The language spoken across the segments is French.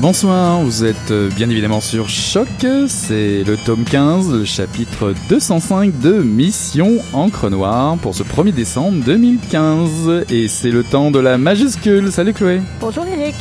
Bonsoir, vous êtes euh, bien évidemment sur Choc, c'est le tome 15, le chapitre 205 de Mission Encre Noire pour ce 1er décembre 2015. Et c'est le temps de la majuscule. Salut Chloé. Bonjour Eric.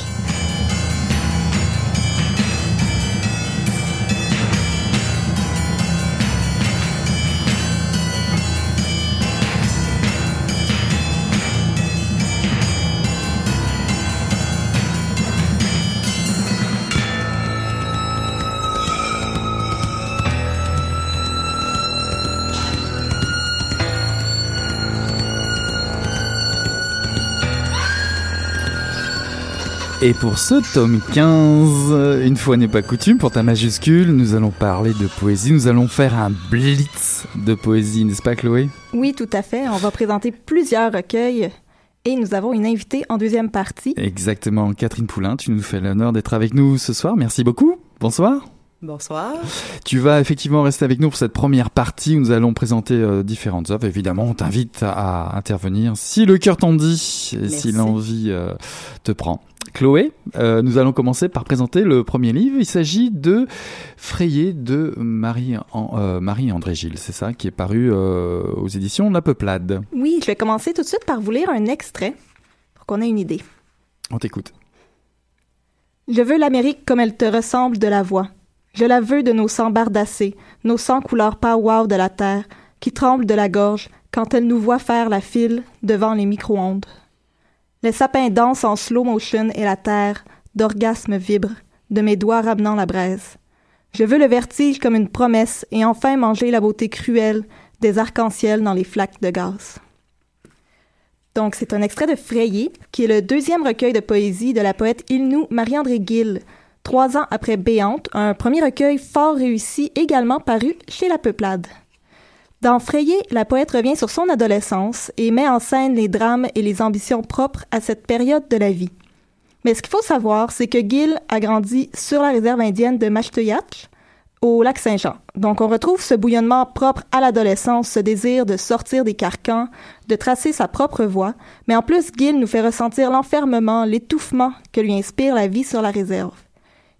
Et pour ce tome 15, une fois n'est pas coutume, pour ta majuscule, nous allons parler de poésie. Nous allons faire un blitz de poésie, n'est-ce pas Chloé? Oui, tout à fait. On va présenter plusieurs recueils et nous avons une invitée en deuxième partie. Exactement, Catherine Poulain, tu nous fais l'honneur d'être avec nous ce soir. Merci beaucoup. Bonsoir. Bonsoir. Tu vas effectivement rester avec nous pour cette première partie où nous allons présenter euh, différentes œuvres. Évidemment, on t'invite à, intervenir si le cœur t'en dit, et si l'envie euh, te prend. Chloé, euh, nous allons commencer par présenter le premier livre. Il s'agit de Frayé de Marie, euh, Marie André Gilles, c'est ça, qui est paru aux éditions La Peuplade. Oui, je vais commencer tout de suite par vous lire un extrait pour qu'on ait une idée. On t'écoute. Je veux l'Amérique comme elle te ressemble de la voix. Je la veux de nos sangs bardassés, nos sangs couleur pow de la terre, qui tremblent de la gorge quand elle nous voit faire la file devant les micro-ondes. Les sapins dansent en slow motion et la terre, d'orgasme vibre, de mes doigts ramenant la braise. Je veux le vertige comme une promesse et enfin manger la beauté cruelle des arcs-en-ciel dans les flaques de gaz. Donc, c'est un extrait de Frayé, qui est le deuxième recueil de poésie de la poète Ilnou Marie-André Gill, trois ans après Béante, un premier recueil fort réussi également paru chez La Peuplade. Dans Frayé, la poète revient sur son adolescence et met en scène les drames et les ambitions propres à cette période de la vie. Mais ce qu'il faut savoir, c'est que Gill a grandi sur la réserve indienne de Mashtuyatch, au lac Saint-Jean. Donc on retrouve ce bouillonnement propre à l'adolescence, ce désir de sortir des carcans, de tracer sa propre voie, mais en plus Gill nous fait ressentir l'enfermement, l'étouffement que lui inspire la vie sur la réserve.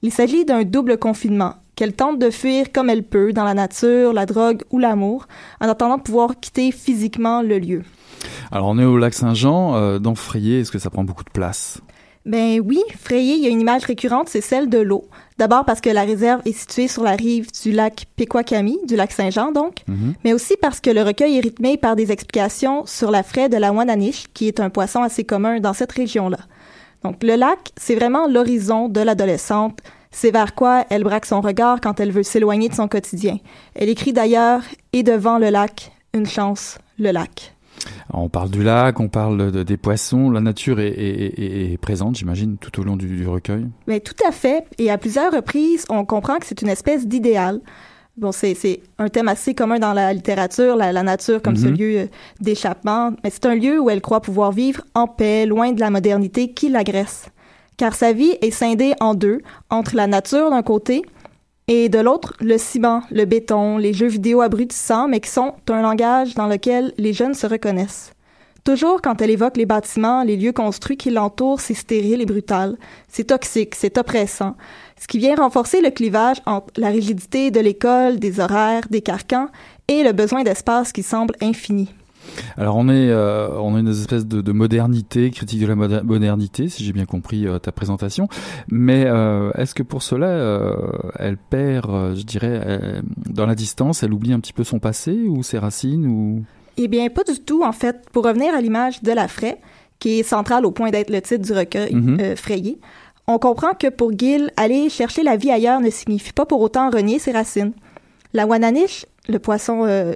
Il s'agit d'un double confinement, qu'elle tente de fuir comme elle peut dans la nature, la drogue ou l'amour, en attendant de pouvoir quitter physiquement le lieu. Alors on est au lac Saint-Jean, euh, dans Frayé, est-ce que ça prend beaucoup de place? Ben oui, Frayé, il y a une image récurrente, c'est celle de l'eau. D'abord parce que la réserve est située sur la rive du lac Péquakami, du lac Saint-Jean donc, Mhm. mais aussi parce que le recueil est rythmé par des explications sur la fraie de la Wananiche, qui est un poisson assez commun dans cette région-là. Donc, le lac, c'est vraiment l'horizon de l'adolescente. C'est vers quoi elle braque son regard quand elle veut s'éloigner de son quotidien. Elle écrit d'ailleurs Et devant le lac, une chance, le lac. on parle du lac, on parle de, des poissons, la nature est, est, est, présente, j'imagine, tout au long du, du recueil. Mais tout à fait, et à plusieurs reprises, on comprend que c'est une espèce d'idéal. Bon, c'est un thème assez commun dans la littérature, la, la nature comme ce Mhm. lieu euh, d'échappement, mais c'est un lieu où elle croit pouvoir vivre en paix, loin de la modernité qui l'agresse. Car sa vie est scindée en deux, entre la nature d'un côté et de l'autre, le ciment, le béton, les jeux vidéo abrutissants, mais qui sont un langage dans lequel les jeunes se reconnaissent. Toujours quand elle évoque les bâtiments, les lieux construits qui l'entourent, c'est stérile et brutal, c'est toxique, c'est oppressant, ce qui vient renforcer le clivage entre la rigidité de l'école, des horaires, des carcans et le besoin d'espace qui semble infini. Alors on est, euh, on a une espèce de, de modernité, critique de la moder- modernité, si j'ai bien compris euh, ta présentation. Mais euh, est-ce que pour cela, euh, elle perd, je dirais, dans la distance, elle oublie un petit peu son passé ou ses racines ou? Eh bien, pas du tout, en fait. Pour revenir à l'image de la Fraie, qui est centrale au point d'être le titre du recueil, Mhm. euh, Frayé, on comprend que pour Gill, aller chercher la vie ailleurs ne signifie pas pour autant renier ses racines. La Wananiche, le poisson euh,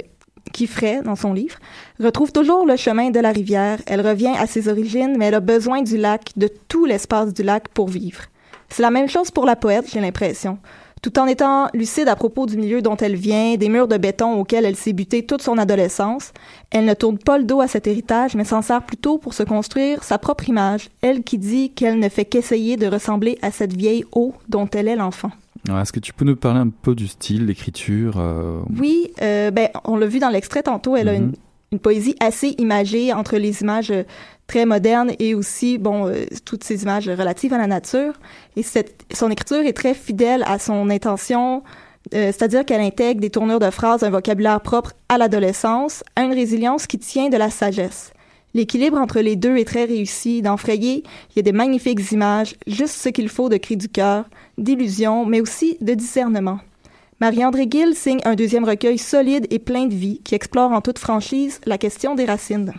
qui fraie dans son livre, retrouve toujours le chemin de la rivière. Elle revient à ses origines, mais elle a besoin du lac, de tout l'espace du lac pour vivre. C'est la même chose pour la poète, j'ai l'impression. Tout en étant lucide à propos du milieu dont elle vient, des murs de béton auxquels elle s'est butée toute son adolescence, elle ne tourne pas le dos à cet héritage, mais s'en sert plutôt pour se construire sa propre image, elle qui dit qu'elle ne fait qu'essayer de ressembler à cette vieille eau dont elle est l'enfant. Est-ce que tu peux nous parler un peu du style, l'écriture euh, Oui, euh, ben, on l'a vu dans l'extrait tantôt, elle a une, une poésie assez imagée entre les images euh, très modernes et aussi, bon, euh, toutes ces images relatives à la nature. Et cette, son écriture est très fidèle à son intention, euh, c'est-à-dire qu'elle intègre des tournures de phrases, un vocabulaire propre à l'adolescence, à une résilience qui tient de la sagesse. L'équilibre entre les deux est très réussi. Dans il y a des magnifiques images, juste ce qu'il faut de cris du cœur, d'illusions, mais aussi de discernement. Marie-André Gill signe un deuxième recueil solide et plein de vie qui explore en toute franchise la question des racines.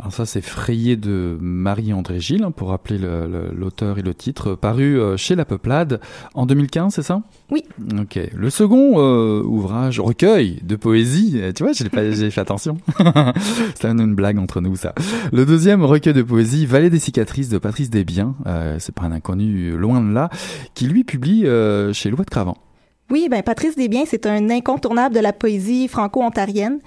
Alors ça, c'est Frayé de Marie-André Gilles, hein, pour rappeler le- le- l'auteur et le titre, paru euh, chez La Peuplade en 2015, c'est ça? Oui. Ok. Le second euh, ouvrage, recueil de poésie, euh, tu vois, j'ai fait attention. c'est une, une blague entre nous, ça. Le deuxième recueil de poésie, Vallée des cicatrices de Patrice Desbiens, euh, c'est pas un inconnu loin de là, qui lui publie euh, chez Loi de Cravant. Oui, ben Patrice Desbiens, c'est un incontournable de la poésie franco-ontarienne,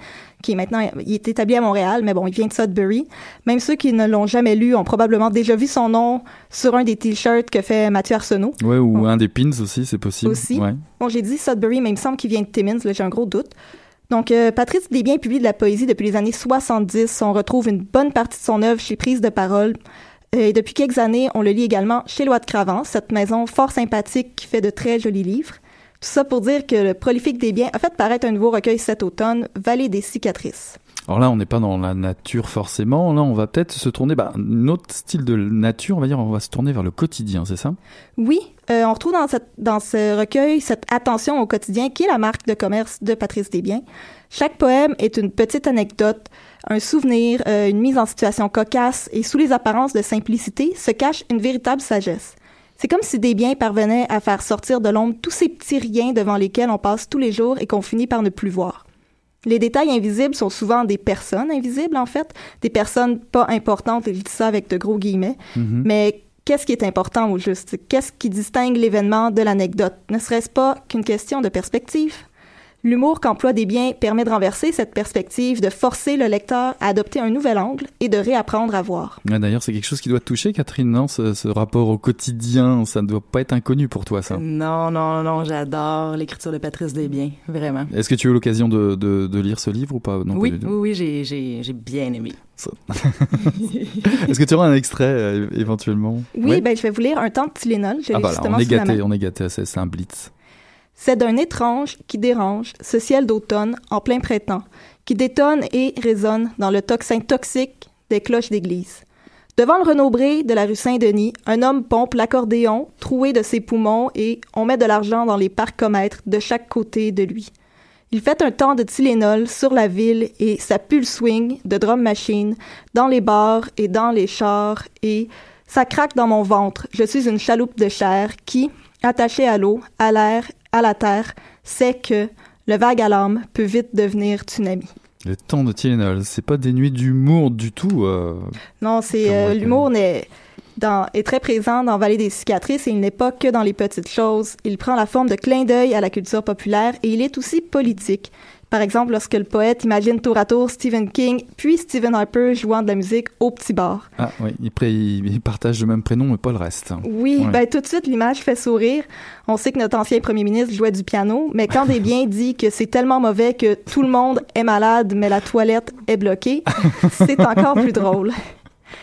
qui est maintenant, il est établi à Montréal, mais bon, il vient de Sudbury. Même ceux qui ne l'ont jamais lu ont probablement déjà vu son nom sur un des t-shirts que fait Mathieu Arsenault. Ouais, ou un des pins aussi, c'est possible. Aussi. Ouais. Bon, j'ai dit Sudbury, mais il me semble qu'il vient de Timmins, là, j'ai un gros doute. Donc, euh, Patrice Desbiens publie de la poésie depuis les années 70. On retrouve une bonne partie de son œuvre chez Prise de Parole. Euh, Et depuis quelques années, on le lit également chez Loi de Cravant, cette maison fort sympathique qui fait de très jolis livres. Tout ça pour dire que le prolifique des biens a fait paraître un nouveau recueil cet automne, Vallée des cicatrices. Alors là, on n'est pas dans la nature forcément. Là, on va peut-être se tourner, bah, un autre style de nature, on va dire, on va se tourner vers le quotidien, c'est ça? Oui, euh, on retrouve dans, cette, dans ce recueil cette attention au quotidien qui est la marque de commerce de Patrice Desbiens. Chaque poème est une petite anecdote, un souvenir, euh, une mise en situation cocasse et sous les apparences de simplicité se cache une véritable sagesse. C'est comme si Desbiens parvenait à faire sortir de l'ombre tous ces petits riens devant lesquels on passe tous les jours et qu'on finit par ne plus voir. Les détails invisibles sont souvent des personnes invisibles, en fait, des personnes pas importantes, et je dis ça avec de gros guillemets, Mhm. mais qu'est-ce qui est important au juste? Qu'est-ce qui distingue l'événement de l'anecdote? Ne serait-ce pas qu'une question de perspective? L'humour qu'emploie des biens permet de renverser cette perspective, de forcer le lecteur à adopter un nouvel angle et de réapprendre à voir. Ouais, D'ailleurs, c'est quelque chose qui doit te toucher, Catherine, non? Ce, ce rapport au quotidien, ça ne doit pas être inconnu pour toi, ça? Non, non, non, j'adore l'écriture de Patrice Desbiens, vraiment. Est-ce que tu as eu l'occasion de, de, de lire ce livre ou pas? Non, oui, pas du tout. oui, oui, j'ai, bien aimé. Est-ce que tu auras un extrait euh, éventuellement? Oui, Ouais. ben, je vais vous lire un temps de Tylenol. Ah bah là, on est gâté, on est gâté, c'est un blitz. C'est d'un étrange qui dérange ce ciel d'automne en plein printemps, qui détonne et résonne dans le tocsin toxique des cloches d'église. Devant le Renaud-Bré de la rue Saint-Denis, un homme pompe l'accordéon, troué de ses poumons, et on met de l'argent dans les parcomètres de chaque côté de lui. Il fait un temps de Tylenol sur la ville et ça pue le swing de drum machine dans les bars et dans les chars et Ça craque dans mon ventre. Je suis une chaloupe de chair qui, attachée à l'eau, à l'air, à la terre, sait que le vague à l'âme peut vite devenir tsunami. Le temps de Tylenol, c'est pas dénué d'humour du tout. Euh, non, c'est euh, l'humour n'est est très présent dans Vallée des cicatrices et il n'est pas que dans les petites choses. Il prend la forme de clin d'œil à la culture populaire et il est aussi politique. Par exemple, lorsque le poète imagine tour à tour Stephen King puis Stephen Harper jouant de la musique au petit bar. Ah oui, ils, partagent le même prénom mais pas le reste. Oui, ben tout de suite l'image fait sourire. On sait que notre ancien premier ministre jouait du piano, mais quand Desbiens dit que c'est tellement mauvais que tout le monde est malade mais la toilette est bloquée, c'est encore plus drôle.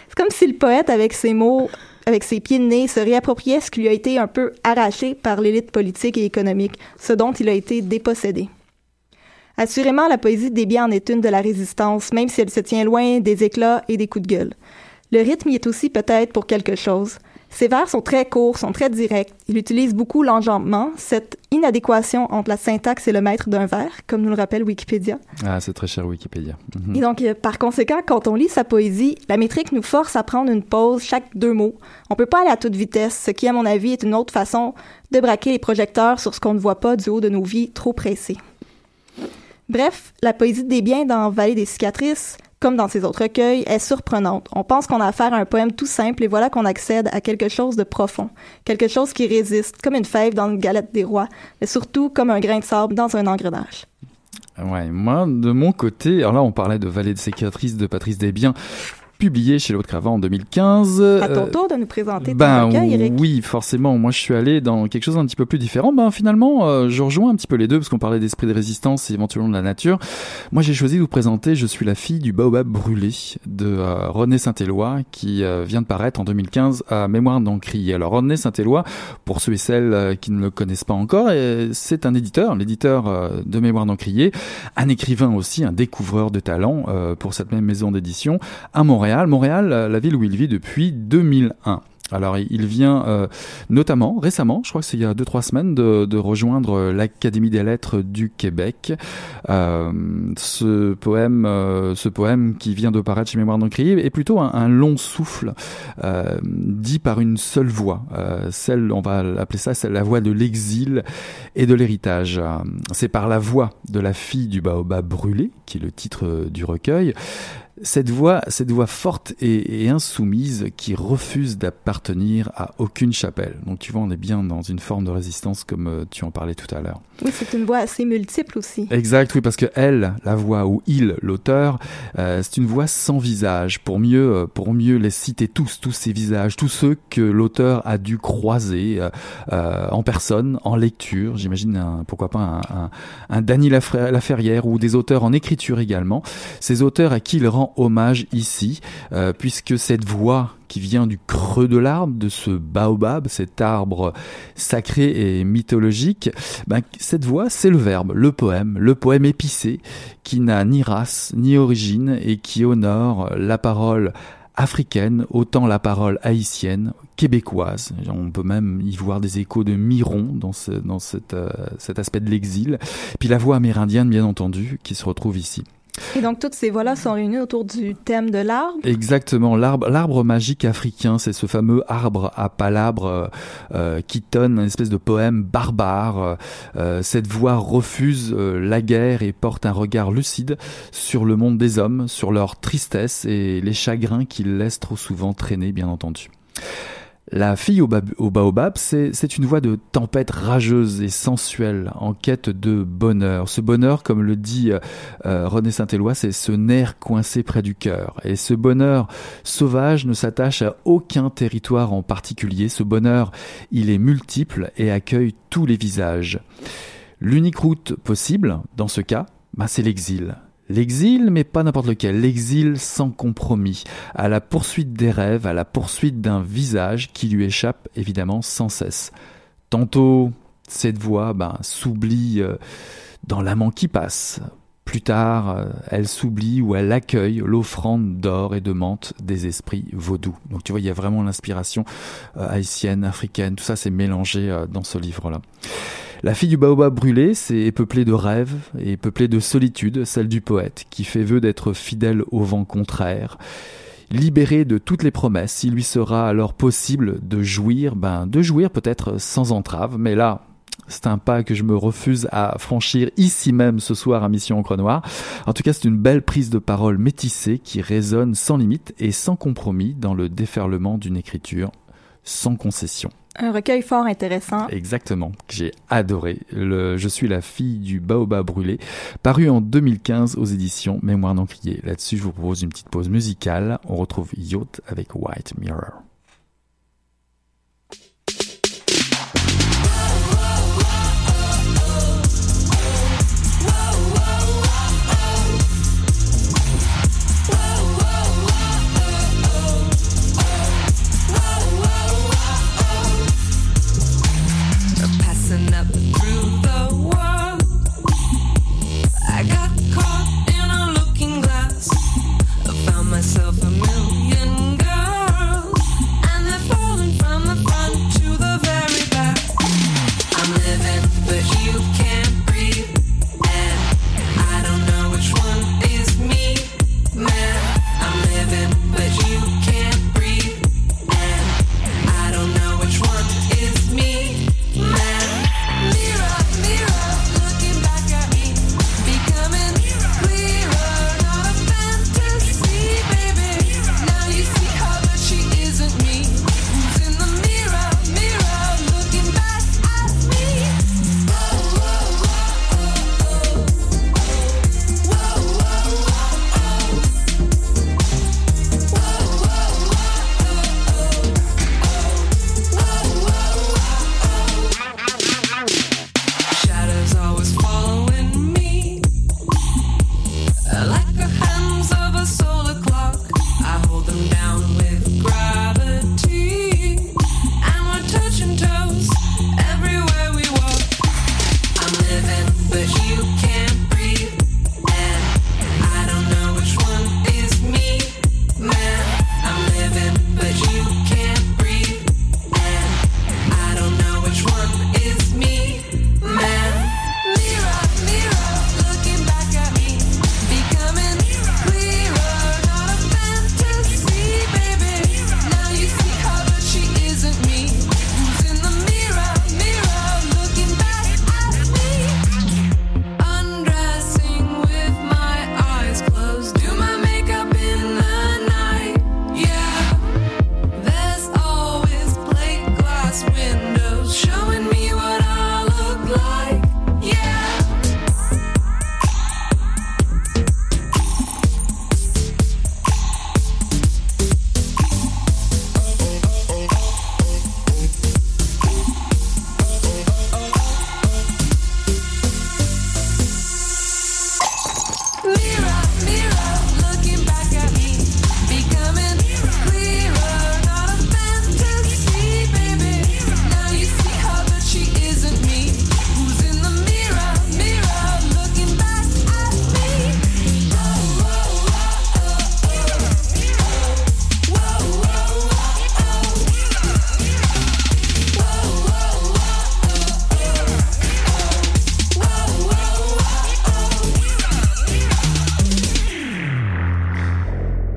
C'est comme si le poète, avec ses mots, avec ses pieds de nez, se réappropriait ce qui lui a été un peu arraché par l'élite politique et économique, ce dont il a été dépossédé. Assurément, la poésie des biens en est une de la résistance, même si elle se tient loin des éclats et des coups de gueule. Le rythme y est aussi peut-être pour quelque chose. Ses vers sont très courts, sont très directs. Il utilise beaucoup l'enjambement, cette inadéquation entre la syntaxe et le maître d'un vers, comme nous le rappelle Wikipédia. Ah, c'est très cher Wikipédia. Mhm. Et donc, euh, par conséquent, quand on lit sa poésie, la métrique nous force à prendre une pause chaque deux mots. On peut pas aller à toute vitesse, ce qui, à mon avis, est une autre façon de braquer les projecteurs sur ce qu'on ne voit pas du haut de nos vies trop pressées. Bref, la poésie des biens dans Vallée des cicatrices, comme dans ses autres recueils, est surprenante. On pense qu'on a affaire à un poème tout simple et voilà qu'on accède à quelque chose de profond, quelque chose qui résiste, comme une fève dans une galette des rois, mais surtout comme un grain de sable dans un engrenage. Ouais, moi, de mon côté, alors là, on parlait de Vallée des cicatrices de Patrice Desbiens publié chez L'Autre Cravant en 2015. À ton euh, tour de nous présenter ben, ton Eric. Oui, forcément. Moi, je suis allé dans quelque chose d'un petit peu plus différent. Ben, finalement, euh, je rejoins un petit peu les deux parce qu'on parlait d'esprit de résistance et éventuellement de la nature. Moi, j'ai choisi de vous présenter Je suis la fille du baobab brûlé de euh, René Saint-Éloi qui vient de paraître en 2015 à Mémoire d'Encrier. Alors, René Saint-Éloi, pour ceux et celles qui ne le connaissent pas encore, c'est un éditeur, l'éditeur de Mémoire d'Encrier, un écrivain aussi, un découvreur de talent pour cette même maison d'édition à Montréal. Montréal. la ville où il vit depuis 2001. Alors il vient euh, notamment récemment, je crois que c'est il y a deux trois semaines, de, rejoindre l'Académie des Lettres du Québec. Euh, ce poème, euh, ce poème qui vient de paraître chez Mémoire d'Encrier est plutôt un, long souffle dit par une seule voix. celle, on va l'appeler ça, c'est la voix de l'exil et de l'héritage. C'est par la voix de la fille du baobab brûlé, qui est le titre du recueil, cette voix, cette voix forte et, insoumise qui refuse d'appartenir à aucune chapelle. Donc tu vois, on est bien dans une forme de résistance comme euh, tu en parlais tout à l'heure. Oui, c'est une voix assez multiple aussi. Exact, oui, parce que elle, la voix ou il, l'auteur, euh, c'est une voix sans visage. Pour mieux, euh, pour mieux les citer tous, tous ces visages, tous ceux que l'auteur a dû croiser en personne, en lecture. J'imagine, pourquoi pas un, un, un Dany Laferrière ou des auteurs en écriture également. Ces auteurs à qui il hommage ici, euh, puisque cette voix qui vient du creux de l'arbre, de ce baobab, cet arbre sacré et mythologique, ben, cette voix, c'est le verbe, le poème, le poème épicé, qui n'a ni race, ni origine, et qui honore la parole africaine, autant la parole haïtienne, québécoise. On peut même y voir des échos de Miron dans, euh, cet aspect de l'exil. Puis la voix amérindienne, bien entendu, qui se retrouve ici. Et donc toutes ces voix-là sont réunies autour du thème de l'arbre. Exactement, l'arbre, l'arbre magique africain, c'est ce fameux arbre à palabres euh, euh, qui tonne une espèce de poème barbare. Euh, cette voix refuse la guerre et porte un regard lucide sur le monde des hommes, sur leur tristesse et les chagrins qu'ils laissent trop souvent traîner, bien entendu. La fille au, baobab, c'est une voix de tempête rageuse et sensuelle, en quête de bonheur. Ce bonheur, comme le dit euh, euh, René Saint-Éloi, c'est ce nerf coincé près du cœur. Et ce bonheur sauvage ne s'attache à aucun territoire en particulier. Ce bonheur, il est multiple et accueille tous les visages. L'unique route possible, dans ce cas, bah, c'est l'exil. L'exil, mais pas n'importe lequel, l'exil sans compromis, à la poursuite des rêves, à la poursuite d'un visage qui lui échappe évidemment sans cesse. Tantôt, cette voix ben, s'oublie euh, dans l'amant qui passe. Plus tard, euh, elle s'oublie ou elle accueille l'offrande d'or et de menthe des esprits vaudous. Donc tu vois, il y a vraiment l'inspiration euh, haïtienne, africaine, tout ça c'est mélangé dans ce livre-là. La fille du baobab brûlé, c'est peuplé de rêves et peuplé de solitude, celle du poète, qui fait vœu d'être fidèle au vent contraire. Libéré de toutes les promesses, il lui sera alors possible de jouir, ben, de jouir peut-être sans entrave, mais là, c'est un pas que je me refuse à franchir ici même ce soir à Mission Encre Noire. En tout cas, c'est une belle prise de parole métissée qui résonne sans limite et sans compromis dans le déferlement d'une écriture sans concession. Un recueil fort intéressant. Exactement, que j'ai adoré. Le Je suis la fille du baobab brûlé, paru en 2015 aux éditions Mémoire d'Encrier. Là-dessus, je vous propose une petite pause musicale. On retrouve Yacht avec White Mirror.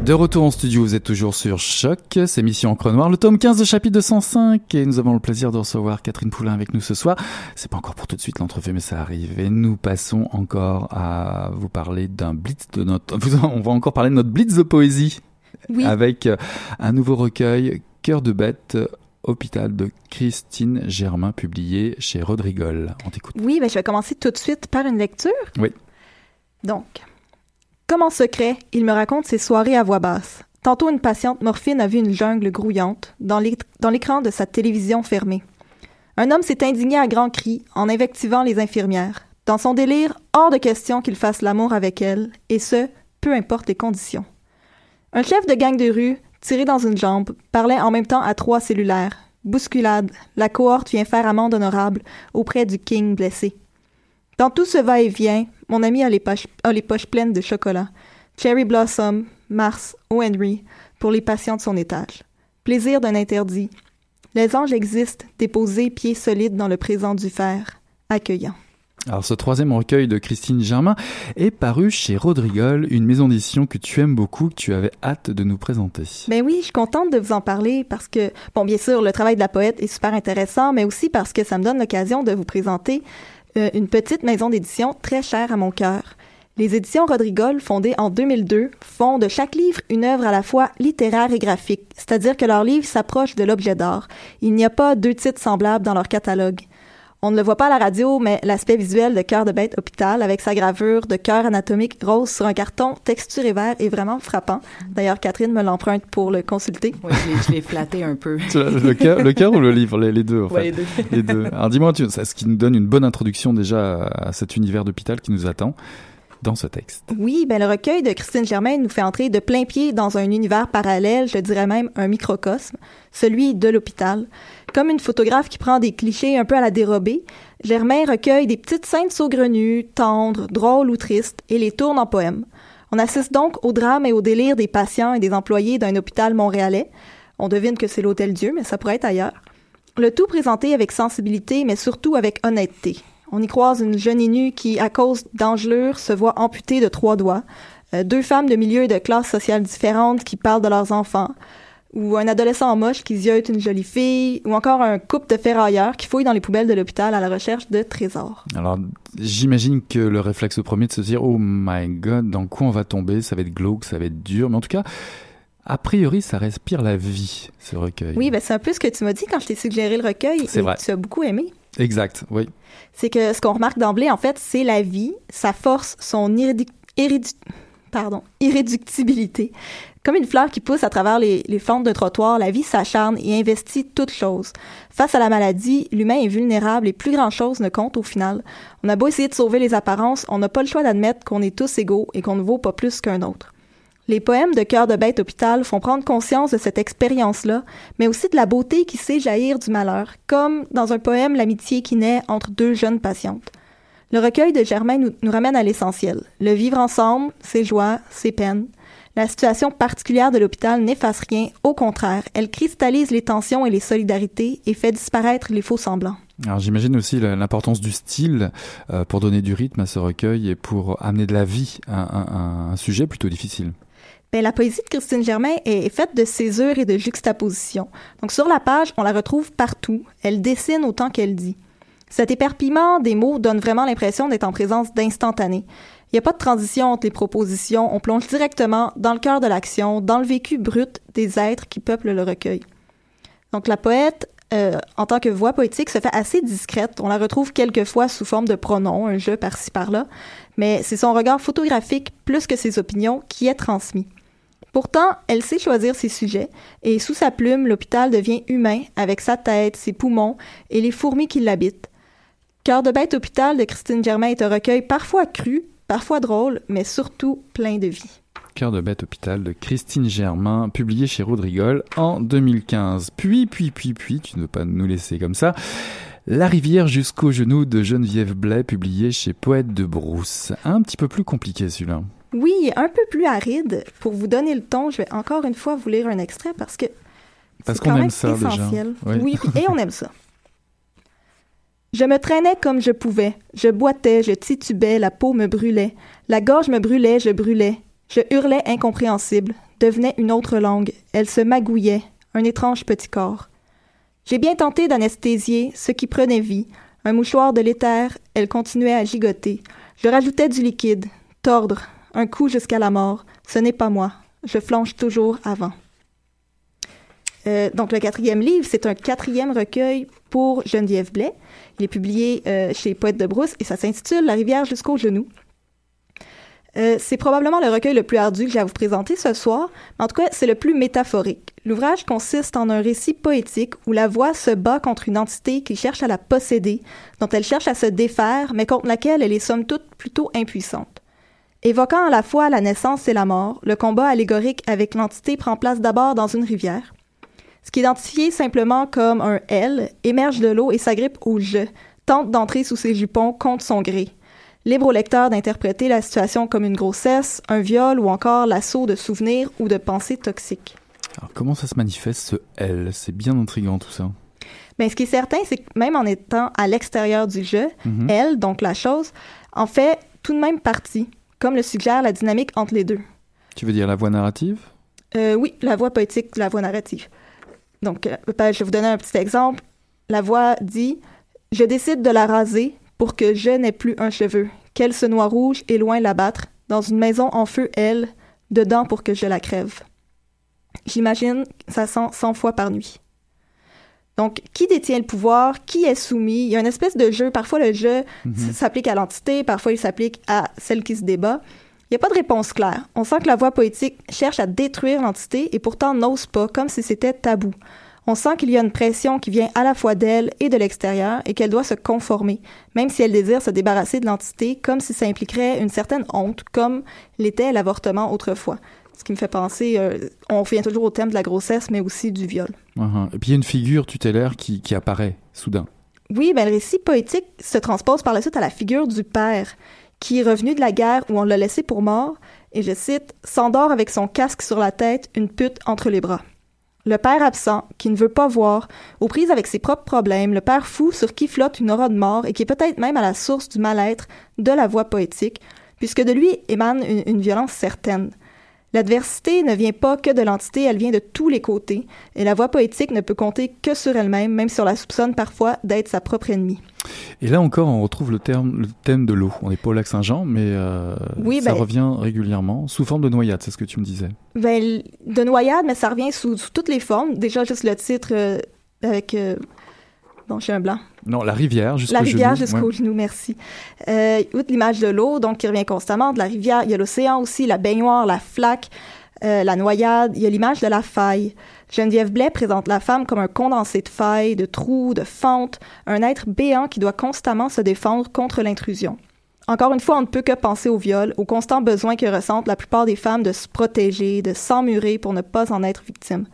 De retour en studio, vous êtes toujours sur Choc, c'est Mission Encre Noire, le tome 15 de chapitre 205, et nous avons le plaisir de recevoir Catherine Poulain avec nous ce soir. C'est pas encore pour tout de suite l'entrevue, mais ça arrive. Et nous passons encore à vous parler d'un blitz de notre, on va encore parler de notre blitz de poésie. Oui. Avec euh, un nouveau recueil, Cœur de bête, Hôpital de Christine Germain, publié chez Rodrigol. On t'écoute. Oui, ben je vais commencer tout de suite par une lecture. Oui. Donc, comme en secret, il me raconte ses soirées à voix basse. Tantôt, une patiente morphine a vu une jungle grouillante dans l'écran de sa télévision fermée. Un homme s'est indigné à grands cris en invectivant les infirmières. Dans son délire, hors de question qu'il fasse l'amour avec elle, et ce, peu importe les conditions. Un chef de gang de rue, tiré dans une jambe, parlait en même temps à trois cellulaires. Bousculade, la cohorte vient faire amende honorable auprès du king blessé. Dans tout ce va-et-vient, mon ami a les, poches, a les poches pleines de chocolat. Cherry Blossom, Mars, O. Henry, pour les patients de son étage. Plaisir d'un interdit. Les anges existent, déposés pieds solides dans le présent du fer, accueillant. Alors ce troisième recueil de Christine Germain est paru chez Rodrigol, une maison d'édition que tu aimes beaucoup, que tu avais hâte de nous présenter. Ben oui, je suis contente de vous en parler parce que, bon, bien sûr, le travail de la poète est super intéressant, mais aussi parce que ça me donne l'occasion de vous présenter euh, une petite maison d'édition très chère à mon cœur. Les éditions Rodrigol, fondées en 2002, font de chaque livre une œuvre à la fois littéraire et graphique, c'est-à-dire que leurs livres s'approchent de l'objet d'art. Il n'y a pas deux titres semblables dans leur catalogue. On ne le voit pas à la radio, mais l'aspect visuel de Cœur de bête hôpital, avec sa gravure de cœur anatomique rose sur un carton texturé vert, est vraiment frappant. D'ailleurs, Catherine me l'emprunte pour le consulter. Oui, je l'ai flatté un peu. le cœur, le cœur ou le livre, les, deux, en fait. les deux. les deux. Alors dis-moi, ce qui nous donne une bonne introduction déjà à cet univers d'hôpital qui nous attend dans ce texte. Oui, ben le recueil de Christine Germain nous fait entrer de plein pied dans un univers parallèle, je dirais même un microcosme, celui de l'hôpital. Comme une photographe qui prend des clichés un peu à la dérobée, Germain recueille des petites scènes saugrenues, tendres, drôles ou tristes, et les tourne en poèmes. On assiste donc au drame et au délire des patients et des employés d'un hôpital montréalais. On devine que c'est l'Hôtel Dieu, mais ça pourrait être ailleurs. Le tout présenté avec sensibilité, mais surtout avec honnêteté. On y croise une jeune nue qui, à cause d'engelures, se voit amputée de trois doigts. Euh, deux femmes de milieux et de classes sociales différentes qui parlent de leurs enfants. Ou un adolescent en moche qui ziote une jolie fille. Ou encore un couple de ferrailleurs qui fouille dans les poubelles de l'hôpital à la recherche de trésors. Alors, j'imagine que le réflexe premier de se dire, oh my god, dans quoi on va tomber? Ça va être glauque, ça va être dur. Mais en tout cas, a priori, ça respire la vie, ce recueil. Oui, ben c'est un peu ce que tu m'as dit quand je t'ai suggéré le recueil. C'est vrai. Tu as beaucoup aimé. Exact, oui. C'est que ce qu'on remarque d'emblée, en fait, c'est la vie, sa force, son irréductibilité. Comme une fleur qui pousse à travers les, les fentes d'un trottoir, la vie s'acharne et investit toutes choses. Face à la maladie, l'humain est vulnérable et plus grand-chose ne compte au final. On a beau essayer de sauver les apparences, on n'a pas le choix d'admettre qu'on est tous égaux et qu'on ne vaut pas plus qu'un autre. Les poèmes de Cœur de bête hôpital font prendre conscience de cette expérience-là, mais aussi de la beauté qui sait jaillir du malheur, comme dans un poème L'amitié qui naît entre deux jeunes patientes. Le recueil de Germain nous, ramène à l'essentiel. Le vivre ensemble, ses joies, ses peines. La situation particulière de l'hôpital n'efface rien, au contraire, elle cristallise les tensions et les solidarités et fait disparaître les faux semblants. Alors j'imagine aussi l'importance du style euh, pour donner du rythme à ce recueil et pour amener de la vie à un sujet plutôt difficile. Ben, la poésie de Christine Germain est faite de césures et de juxtapositions. Donc sur la page, on la retrouve partout. Elle dessine autant qu'elle dit. Cet éperpillement des mots donne vraiment l'impression d'être en présence d'instantané. Il n'y a pas de transition entre les propositions, on plonge directement dans le cœur de l'action, dans le vécu brut des êtres qui peuplent le recueil. Donc la poète, euh, en tant que voix poétique, se fait assez discrète. On la retrouve quelquefois sous forme de pronoms, un jeu par-ci par-là, mais c'est son regard photographique plus que ses opinions qui est transmis. Pourtant, elle sait choisir ses sujets, et sous sa plume, l'hôpital devient humain avec sa tête, ses poumons et les fourmis qui l'habitent. Cœur de bête hôpital de Christine Germain est un recueil parfois cru, parfois drôle, mais surtout plein de vie. Cœur de bête hôpital de Christine Germain, publié chez Rodrigol en 2015. Puis, puis, puis, puis, tu ne veux pas nous laisser comme ça. La rivière jusqu'aux genoux de Geneviève Blais, publié chez Poète de Brousse. Un petit peu plus compliqué celui-là. Oui, un peu plus aride. Pour vous donner le ton, je vais encore une fois vous lire un extrait parce que Parce c'est qu'on quand aime même ça déjà. essentiel. Oui. Oui, et on aime ça. Je me traînais comme je pouvais. Je boitais, je titubais, la peau me brûlait. La gorge me brûlait, je brûlais. Je hurlais incompréhensible. Devenait une autre langue. Elle se magouillait. Un étrange petit corps. J'ai bien tenté d'anesthésier ce qui prenait vie. Un mouchoir de l'éther, elle continuait à gigoter. Je rajoutais du liquide. Tordre. Un coup jusqu'à la mort. Ce n'est pas moi. Je flanche toujours avant. Euh, donc, le quatrième livre, c'est un quatrième recueil pour Geneviève Blais. Il est publié euh, chez Poète de Brousse et ça s'intitule La rivière jusqu'aux genoux. Euh, c'est probablement le recueil le plus ardu que j'ai à vous présenter ce soir, mais en tout cas, c'est le plus métaphorique. L'ouvrage consiste en un récit poétique où la voix se bat contre une entité qui cherche à la posséder, dont elle cherche à se défaire, mais contre laquelle elle est somme toute plutôt impuissante. Évoquant à la fois la naissance et la mort, le combat allégorique avec l'entité prend place d'abord dans une rivière. Ce qui est identifié simplement comme un L émerge de l'eau et s'agrippe au je, tente d'entrer sous ses jupons contre son gré. Libre au lecteur d'interpréter la situation comme une grossesse, un viol ou encore l'assaut de souvenirs ou de pensées toxiques. Alors comment ça se manifeste ce L? C'est bien intriguant tout ça. Mais ce qui est certain, c'est que même en étant à l'extérieur du jeu, Mhm. elle, donc la chose, en fait tout de même partie, comme le suggère la dynamique entre les deux. Tu veux dire la voix narrative? Euh, oui, la voix poétique, la voix narrative. Donc, euh, ben, je vais vous donner un petit exemple. La voix dit Je décide de la raser pour que je n'ai plus un cheveu, qu'elle se noie rouge et loin l'abattre, dans une maison en feu, elle, dedans pour que je la crève. J'imagine ça sent 100 fois par nuit. Donc, qui détient le pouvoir? Qui est soumis? Il y a une espèce de jeu. Parfois, le jeu s- s'applique à l'entité, parfois, il s'applique à celle qui se débat. Il n'y a pas de réponse claire. On sent que la voix poétique cherche à détruire l'entité et pourtant n'ose pas, comme si c'était tabou. On sent qu'il y a une pression qui vient à la fois d'elle et de l'extérieur et qu'elle doit se conformer, même si elle désire se débarrasser de l'entité, comme si ça impliquerait une certaine honte, comme l'était l'avortement autrefois. Ce qui me fait penser, euh, on revient toujours au thème de la grossesse, mais aussi du viol. Mhm. Et puis il y a une figure tutélaire qui, qui apparaît soudain. Oui, ben, le récit poétique se transpose par la suite à la figure du père, qui est revenu de la guerre où on l'a laissé pour mort, et je cite, s'endort avec son casque sur la tête, une pute entre les bras. Le père absent, qui ne veut pas voir, aux prises avec ses propres problèmes, le père fou sur qui flotte une aura de mort et qui est peut-être même à la source du mal-être de la voix poétique, puisque de lui émane une, une violence certaine. L'adversité ne vient pas que de l'entité, elle vient de tous les côtés, et la voix poétique ne peut compter que sur elle-même, même si on la soupçonne parfois d'être sa propre ennemie. Et là encore, on retrouve le, terme, le thème de l'eau. On n'est pas au lac Saint-Jean, mais euh, Oui, ça ben- revient régulièrement, sous forme de noyade, c'est ce que tu me disais. Ben, de noyade, mais ça revient sous, sous toutes les formes. Déjà, juste le titre euh, avec... euh, Bon, j'ai un blanc. Non, la rivière jusqu'au La rivière genou, jusqu'au ouais. genou, merci. Euh, outre l'image de l'eau, donc qui revient constamment, de la rivière, il y a l'océan aussi, la baignoire, la flaque, euh, la noyade, il y a l'image de la faille. Geneviève Blais présente la femme comme un condensé de failles, de trous, de fentes, un être béant qui doit constamment se défendre contre l'intrusion. Encore une fois, on ne peut que penser au viol, au constant besoin que ressentent la plupart des femmes de se protéger, de s'emmurer pour ne pas en être victimes.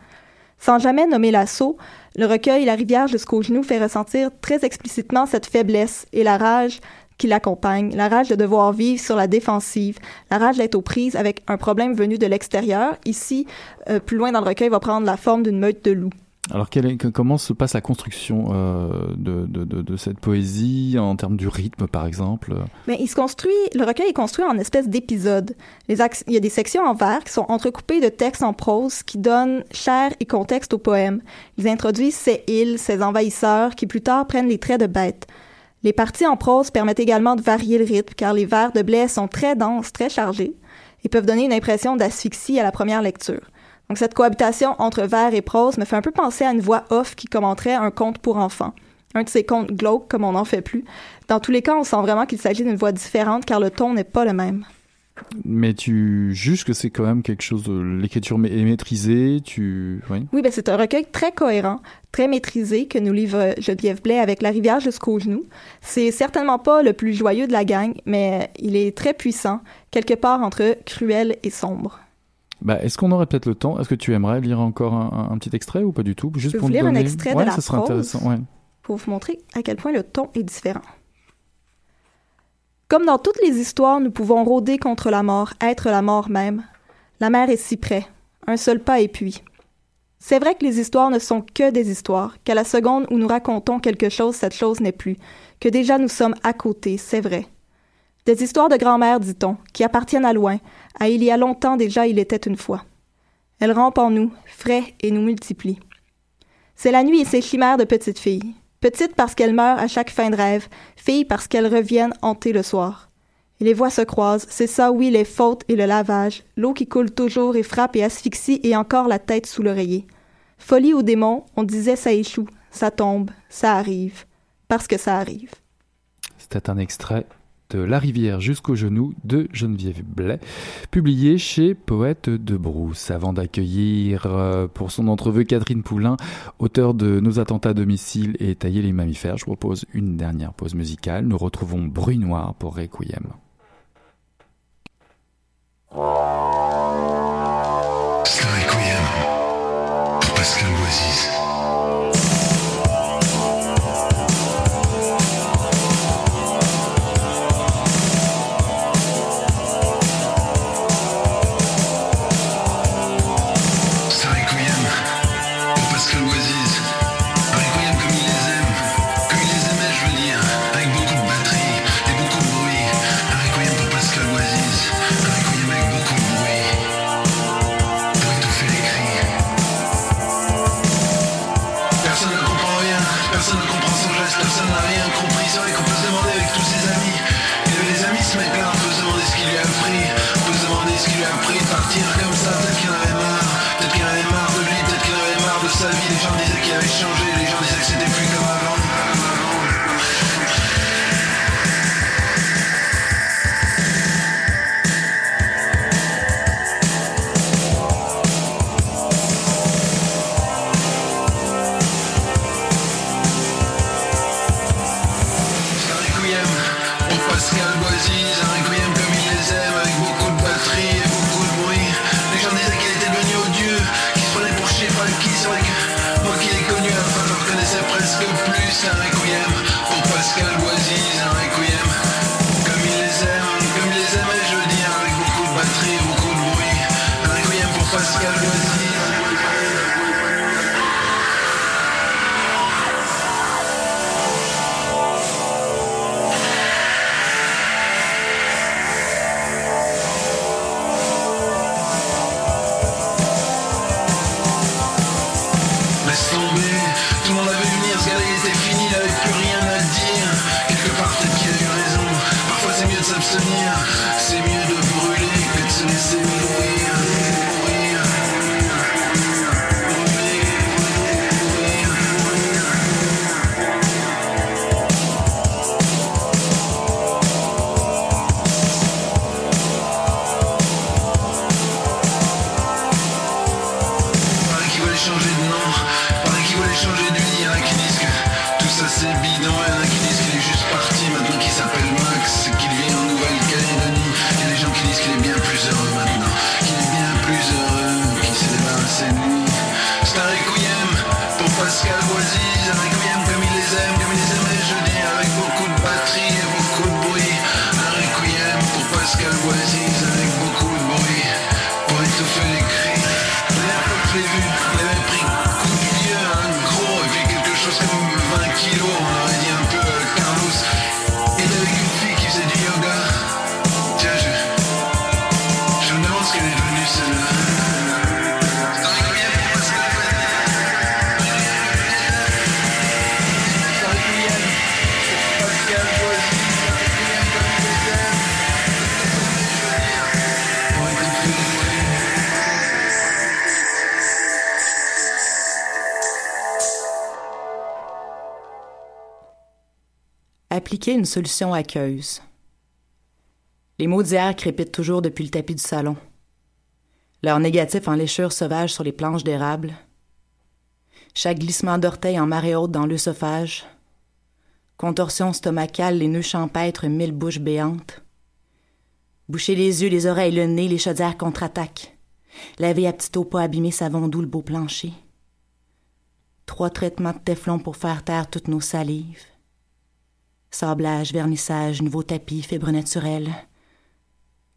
Sans jamais nommer l'assaut, le recueil La rivière jusqu'au genou fait ressentir très explicitement cette faiblesse et la rage qui l'accompagne, la rage de devoir vivre sur la défensive, la rage d'être aux prises avec un problème venu de l'extérieur. Ici, euh, plus loin dans le recueil, va prendre la forme d'une meute de loups. Alors comment se passe la construction euh, de, de, de, de cette poésie en termes du rythme, par exemple? Mais il se construit, le recueil est construit en espèce d'épisodes. Il y a des sections en vers qui sont entrecoupées de textes en prose qui donnent chair et contexte au poème. Ils introduisent ces îles, ces envahisseurs qui plus tard prennent les traits de bêtes. Les parties en prose permettent également de varier le rythme car les vers de blé sont très denses, très chargés et peuvent donner une impression d'asphyxie à la première lecture. Donc cette cohabitation entre vers et prose me fait un peu penser à une voix off qui commenterait un conte pour enfants. Un de ces contes glauques comme on n'en fait plus. Dans tous les cas, on sent vraiment qu'il s'agit d'une voix différente car le ton n'est pas le même. Mais tu juges que c'est quand même quelque chose, de- l'écriture est maîtrisée, tu... Oui. Oui, ben c'est un recueil très cohérent, très maîtrisé que nous livre Geneviève Blais avec La rivière jusqu'aux genoux. C'est certainement pas le plus joyeux de la gang, mais il est très puissant, quelque part entre cruel et sombre. Bah, est-ce qu'on aurait peut-être le temps? Est-ce que tu aimerais lire encore un, un- un petit extrait ou pas du tout? Juste peux pour vous lire un donner- extrait de ouais, la ça serait prose? intéressant. Ouais. pour vous montrer à quel point le ton est différent. Comme dans toutes les histoires, nous pouvons rôder contre la mort, être la mort même. La mer est si près, un seul pas et puis. C'est vrai que les histoires ne sont que des histoires, qu'à la seconde où nous racontons quelque chose, cette chose n'est plus, que déjà nous sommes à côté, c'est vrai. Des histoires de grand-mère, dit-on, qui appartiennent à loin, à il y a longtemps déjà il était une fois. Elles rampent en nous, frais et nous multiplient. C'est la nuit et ses chimères de petites filles. Petites parce qu'elles meurent à chaque fin de rêve, filles parce qu'elles reviennent hanter le soir. Et les voix se croisent, c'est ça, oui, les fautes et le lavage, l'eau qui coule toujours et frappe et asphyxie et encore la tête sous l'oreiller. Folie ou démon, on disait ça échoue, ça tombe, ça arrive, parce que ça arrive. C'était un extrait La rivière jusqu'au genou de Geneviève Blais, publié chez Poète de Brousse. Avant d'accueillir euh, pour son entrevue Catherine Poulain, auteur de Nos attentats à domicile et Tailler les mammifères, je propose une dernière pause musicale. Nous retrouvons Bruit Noir pour Requiem. Une solution aqueuse. Les mots d'hier crépitent toujours depuis le tapis du salon. Leur négatif en léchure sauvage sur les planches d'érable. Chaque glissement d'orteil en marée haute dans l'œsophage. Contorsion stomacale, les nœuds champêtres, mille bouches béantes. Boucher les yeux, les oreilles, le nez, les chaudières contre-attaquent. Laver à petite eau pas abîmer savon doux le beau plancher. Trois traitements de téflon pour faire taire toutes nos salives. Sablage, vernissage, nouveau tapis, fibres naturelles.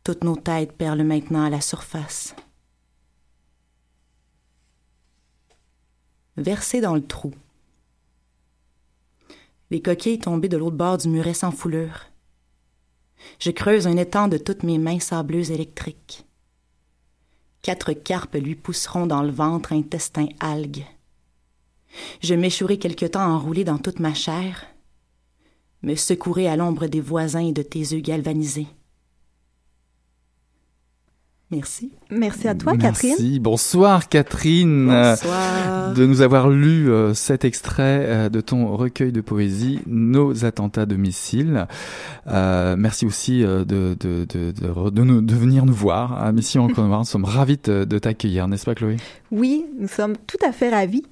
Toutes nos têtes perlent maintenant à la surface. Versé dans le trou. Les coquilles tombées de l'autre bord du muret sans foulure. Je creuse un étang de toutes mes mains sableuses électriques. Quatre carpes lui pousseront dans le ventre intestin algues. Je m'échouerai quelque temps enroulé dans toute ma chair, me secourer à l'ombre des voisins et de tes yeux galvanisés. Merci. Merci à toi, Merci. Catherine. Bonsoir Catherine Bonsoir. euh, de nous avoir lu euh, cet extrait euh, de ton recueil de poésie Nos attentats à domicile. Euh, merci aussi euh, de, de, de, de, de nous- de venir nous voir à Mission en. Nous sommes ravis de, de t'accueillir, n'est-ce pas Chloé? Oui, nous sommes tout à fait ravis.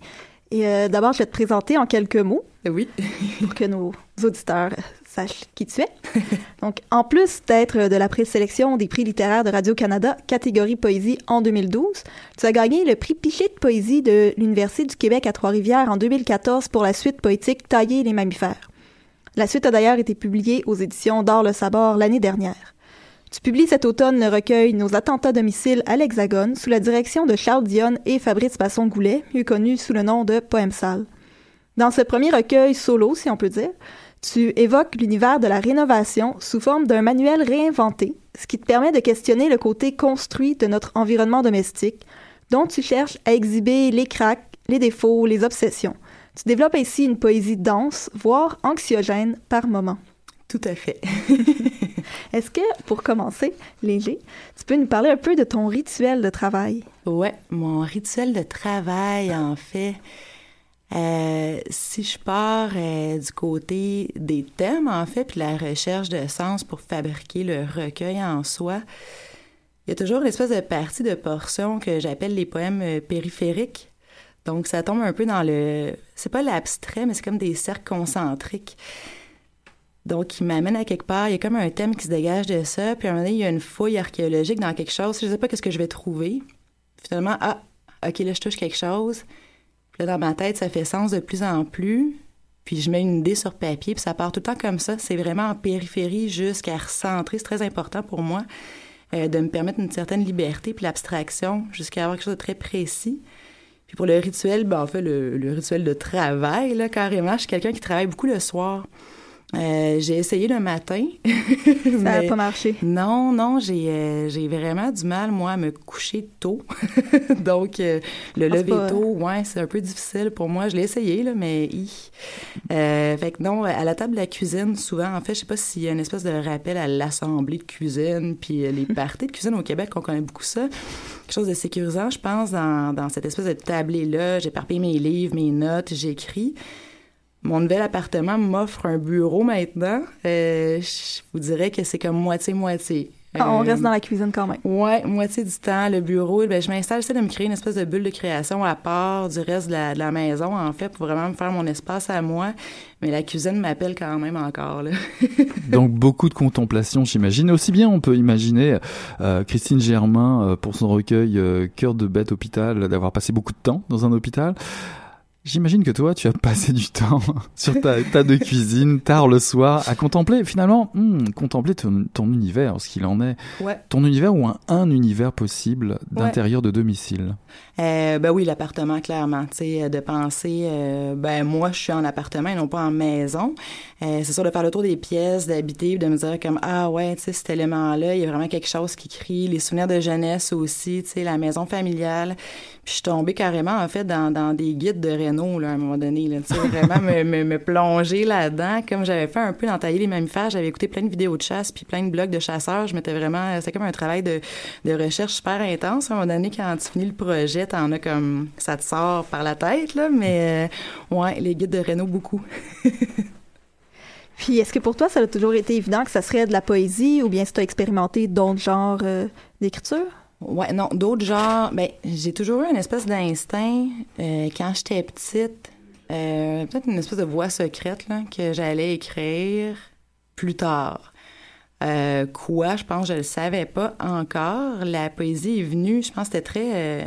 Et euh, d'abord, je vais te présenter en quelques mots Oui. pour que nos auditeurs sachent qui tu es. Donc, en plus d'être de la présélection des prix littéraires de Radio-Canada, catégorie poésie en 2012, tu as gagné le prix Pichet de poésie de l'Université du Québec à Trois-Rivières en 2014 pour la suite poétique Tailler les mammifères. La suite a d'ailleurs été publiée aux éditions d'Or le Sabord l'année dernière. Tu publies cet automne le recueil Nos attentats domicile à l'Hexagone sous la direction de Charles Dionne et Fabrice Basson-Goulet, mieux connu sous le nom de Poème. Dans ce premier recueil solo, si on peut dire, tu évoques l'univers de la rénovation sous forme d'un manuel réinventé, ce qui te permet de questionner le côté construit de notre environnement domestique, dont tu cherches à exhiber les cracks, les défauts, les obsessions. Tu développes ainsi une poésie dense, voire anxiogène par moments. Tout à fait. Est-ce que, pour commencer, Léger, tu peux nous parler un peu de ton rituel de travail? Ouais, mon rituel de travail, en fait. Euh, si je pars euh, du côté des thèmes, en fait, puis la recherche de sens pour fabriquer le recueil en soi, il y a toujours une espèce de partie de portion que j'appelle les poèmes euh, périphériques. Donc, ça tombe un peu dans le... C'est pas l'abstrait, mais c'est comme des cercles concentriques. Donc, il m'amène à quelque part. Il y a comme un thème qui se dégage de ça. Puis, à un moment donné, il y a une fouille archéologique dans quelque chose. Je sais pas qu'est-ce que je vais trouver. Finalement, ah, OK, là, je touche quelque chose. Puis là, dans ma tête, ça fait sens de plus en plus. Puis je mets une idée sur papier, puis ça part tout le temps comme ça. C'est vraiment en périphérie jusqu'à recentrer. C'est très important pour moi euh, de me permettre une certaine liberté puis l'abstraction jusqu'à avoir quelque chose de très précis. Puis pour le rituel, ben, en fait, le, le rituel de travail, là, carrément, je suis quelqu'un qui travaille beaucoup le soir. Euh, j'ai essayé le matin. Ça n'a pas marché. Non, non, j'ai euh, j'ai vraiment du mal, moi, à me coucher tôt. Donc, euh, le Ah, lever pas- tôt, ouais, c'est un peu difficile pour moi. Je l'ai essayé, là, mais... fait que non, à la table de la cuisine, souvent, en fait, je sais pas s'il y a une espèce de rappel à l'assemblée de cuisine, puis les parties de cuisine au Québec, on connaît beaucoup ça. Quelque chose de sécurisant, je pense, dans, dans cette espèce de tablé-là. J'éparpille mes livres, mes notes, j'écris. Mon nouvel appartement m'offre un bureau maintenant. Euh, je vous dirais que c'est comme moitié-moitié. Ah, on Euh, reste dans la cuisine quand même. Ouais, moitié du temps, le bureau, ben, je m'installe, j'essaie de me créer une espèce de bulle de création à part du reste de la, de la maison, en fait, pour vraiment me faire mon espace à moi. Mais la cuisine m'appelle quand même encore, là. Donc beaucoup de contemplation, j'imagine. Aussi bien, on peut imaginer euh, Christine Germain euh, pour son recueil euh, Cœur de bête hôpital, d'avoir passé beaucoup de temps dans un hôpital. J'imagine que toi, tu as passé du temps sur ta table de cuisine, tard le soir, à contempler, finalement, hmm, contempler ton, ton univers, ce qu'il en est. Ouais. Ton univers ou un, un univers possible d'intérieur de domicile? Euh, ben oui, l'appartement, clairement. Tu sais, euh, de penser, euh, ben moi, je suis en appartement et non pas en maison. Euh, c'est sûr de faire le tour des pièces, d'habiter, de me dire comme ah ouais, tu sais, cet élément-là, il y a vraiment quelque chose qui crie. Les souvenirs de jeunesse aussi, tu sais, la maison familiale. Puis je suis tombée carrément en fait dans, dans des guides de Là, à un moment donné. Là, vraiment me, plonger là-dedans, comme j'avais fait un peu dans tailler les mammifères. J'avais écouté plein de vidéos de chasse puis plein de blogs de chasseurs. Je m'étais vraiment, c'était comme un travail de, de recherche super intense. À un moment donné, quand tu finis le projet, t'en as comme ça te sort par la tête là, mais euh, ouais, les guides de Renault beaucoup. Puis, est-ce que pour toi, ça a toujours été évident que ça serait de la poésie ou bien si tu as expérimenté d'autres genres euh, d'écriture? Ouais, non, d'autres genres. Ben, j'ai toujours eu une espèce d'instinct euh, quand j'étais petite, euh, peut-être une espèce de voix secrète là, que j'allais écrire plus tard. Euh, quoi, je pense, je le savais pas encore. La poésie est venue, je pense, c'était très,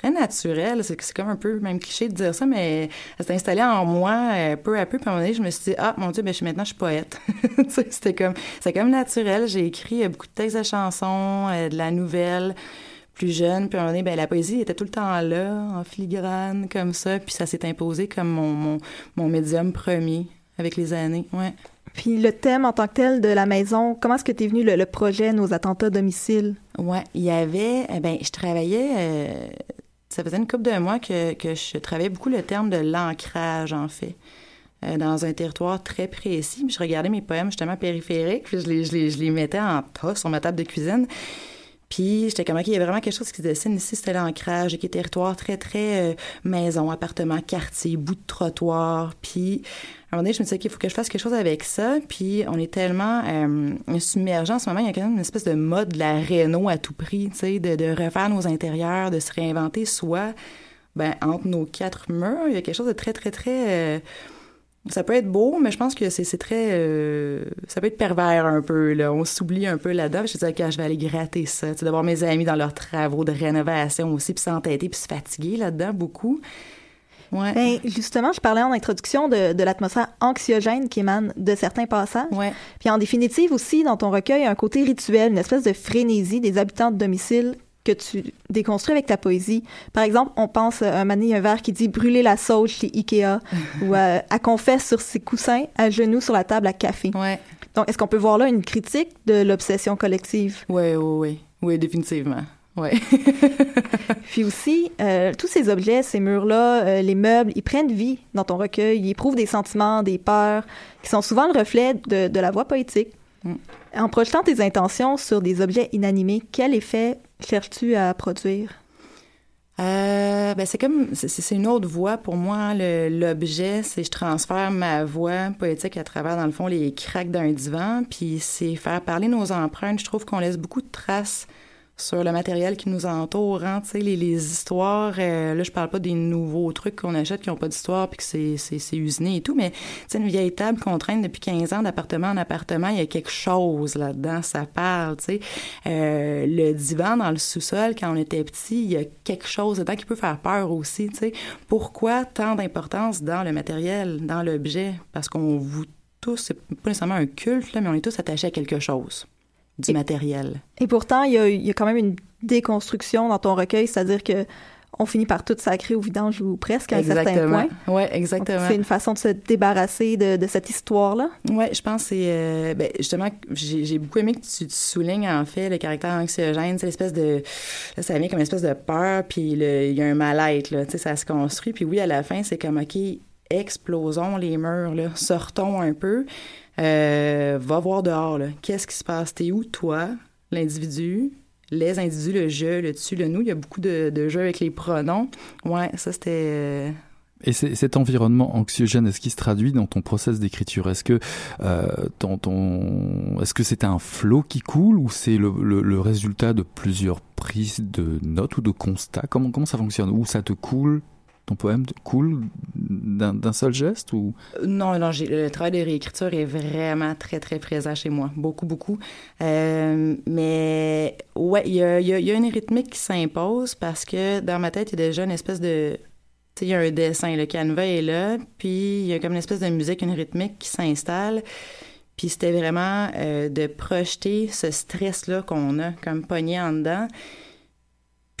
très naturel. C'est comme un peu même cliché de dire ça, mais ça s'est installé en moi euh, peu à peu. Puis à un moment donné, je me suis dit, ah mon Dieu, ben, je suis maintenant je suis poète. C'était comme, c'est comme naturel. J'ai écrit euh, beaucoup de textes de chansons, euh, de la nouvelle plus jeune. Puis à un moment donné, ben, la poésie était tout le temps là, en filigrane, comme ça. Puis ça s'est imposé comme mon, mon, mon médium premier avec les années. Ouais. Puis le thème en tant que tel de la maison, comment est-ce que t'es venu le, le projet Nos attentats domicile? Ouais, il y avait, eh ben, je travaillais, euh, ça faisait une couple de mois que, je travaillais beaucoup le terme de l'ancrage, en fait, euh, dans un territoire très précis. Je regardais mes poèmes, justement, périphériques, puis je les, je les, je les mettais en tas sur ma table de cuisine. Puis j'étais comme, OK, il y a vraiment quelque chose qui se dessine ici, c'était l'ancrage, qui est territoire très, très euh, maison, appartement, quartier, bout de trottoir. Puis à un moment donné, je me disais, OK, il faut que je fasse quelque chose avec ça. Puis on est tellement euh, submergent en ce moment, il y a quand même une espèce de mode de la réno à tout prix, tu sais, de, de refaire nos intérieurs, de se réinventer soi. Ben, entre nos quatre murs, il y a quelque chose de très, très, très... euh, ça peut être beau, mais je pense que c'est très... euh, ça peut être pervers un peu, là. On s'oublie un peu là-dedans. Je disais, OK, je vais aller gratter ça. Tu sais, de voir mes amis dans leurs travaux de rénovation aussi, puis s'entêter, puis se fatiguer là-dedans beaucoup. Ouais. Ben, justement, je parlais en introduction de, de l'atmosphère anxiogène qui émane de certains passages. Ouais. Puis en définitive aussi, dans ton recueil, un côté rituel, une espèce de frénésie des habitants de domicile que tu déconstruis avec ta poésie. Par exemple, on pense à un mané, un vers qui dit « brûler la sauge chez Ikea » ou euh, à confesse sur ses coussins, à genoux sur la table à café Ouais. ». Donc, est-ce qu'on peut voir là une critique de l'obsession collective? Oui, oui, oui. Oui, définitivement. Ouais. Puis aussi, euh, tous ces objets, ces murs-là, euh, les meubles, ils prennent vie dans ton recueil, ils éprouvent des sentiments, des peurs, qui sont souvent le reflet de, de la voix poétique. En projetant tes intentions sur des objets inanimés, quel effet cherches-tu à produire? Euh, ben c'est comme c'est- une autre voie pour moi hein, l'objet c'est je transfère ma voix poétique à travers dans le fond les craques d'un divan puis c'est faire parler nos empreintes je trouve qu'on laisse beaucoup de traces sur le matériel qui nous entoure hein, tu sais les, histoires euh, là je parle pas des nouveaux trucs qu'on achète qui ont pas d'histoire puis que c'est usiné et tout mais tu une vieille table qu'on traîne depuis 15 ans d'appartement en appartement il y a quelque chose là-dedans ça parle tu euh, le divan dans le sous-sol quand on était petit il y a quelque chose dedans qui peut faire peur aussi tu pourquoi tant d'importance dans le matériel dans l'objet? Parce qu'on vous tous c'est pas nécessairement un culte là mais on est tous attachés à quelque chose du Et- matériel Et pourtant, il y, a, il y a quand même une déconstruction dans ton recueil, c'est-à-dire que on finit par tout sacrer au vidange ou presque à un certain point. Donc, exactement C'est une façon de se débarrasser de, de cette histoire-là. Ouais, je pense que c'est euh, ben, justement j'ai beaucoup aimé que tu, tu soulignes en fait le caractère anxiogène, c'est l'espèce de là, ça vient comme une espèce de peur puis il y a un mal-être là, tu sais ça se construit puis oui à la fin c'est comme OK, explosons les murs là, sortons un peu. Euh, va voir dehors qu'est-ce qui se passe? T'es où toi, l'individu? Les individus, le je, le tu, le nous, il y a beaucoup de, jeux avec les pronoms. Ouais, ça c'était euh, Et cet environnement anxiogène, est-ce qu'il se traduit dans ton process d'écriture? Est-ce que euh, est-ce que c'est un flot qui coule ou c'est le résultat de plusieurs prises de notes ou de constats? Comment comment ça fonctionne? Ou ça te coule ton poème coule d'un seul geste ou? Non, non, le travail de réécriture est vraiment très, très présent chez moi. Beaucoup, beaucoup. Euh, mais ouais, il y a, une rythmique qui s'impose parce que dans ma tête, il y a déjà une espèce de... Il y a un dessin, le canevas est là, puis il y a comme une espèce de musique, une rythmique qui s'installe. Puis c'était vraiment euh, de projeter ce stress-là qu'on a comme pogné en dedans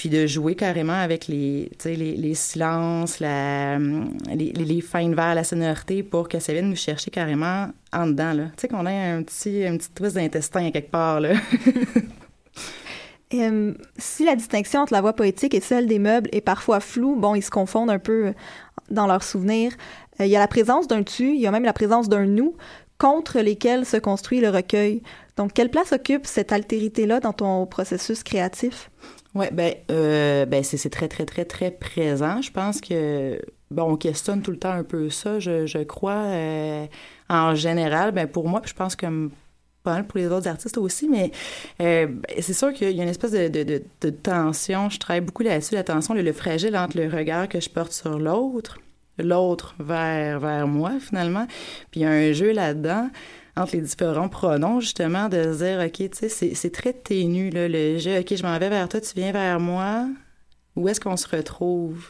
puis de jouer carrément avec les, les, les silences, la, les, les, les fins de verre, la sonorité pour que ça vienne nous chercher carrément en dedans. Tu sais, qu'on ait un petit, un petit twist d'intestin quelque part. Euh, si la distinction entre la voix poétique et celle des meubles est parfois floue, bon, ils se confondent un peu euh, dans leurs souvenirs. Euh, il y a la présence d'un tu, il y a même la présence d'un nous contre lesquels se construit le recueil. Donc, quelle place occupe cette altérité-là dans ton processus créatif? Oui, ben, euh, ben c'est, très, très, très, très présent. Je pense que, bon, on questionne tout le temps un peu ça, je, je crois. Euh, en général, ben, pour moi, puis je pense comme pas mal pour les autres artistes aussi, mais euh, c'est sûr qu'il y a une espèce de, de, tension. Je travaille beaucoup là-dessus, la tension, le, le fragile entre le regard que je porte sur l'autre, l'autre vers, vers moi, finalement. Puis il y a un jeu là-dedans entre les différents pronoms, justement, de dire, OK, tu sais, c'est, très ténu, là, le jeu. OK, je m'en vais vers toi, tu viens vers moi. Où est-ce qu'on se retrouve?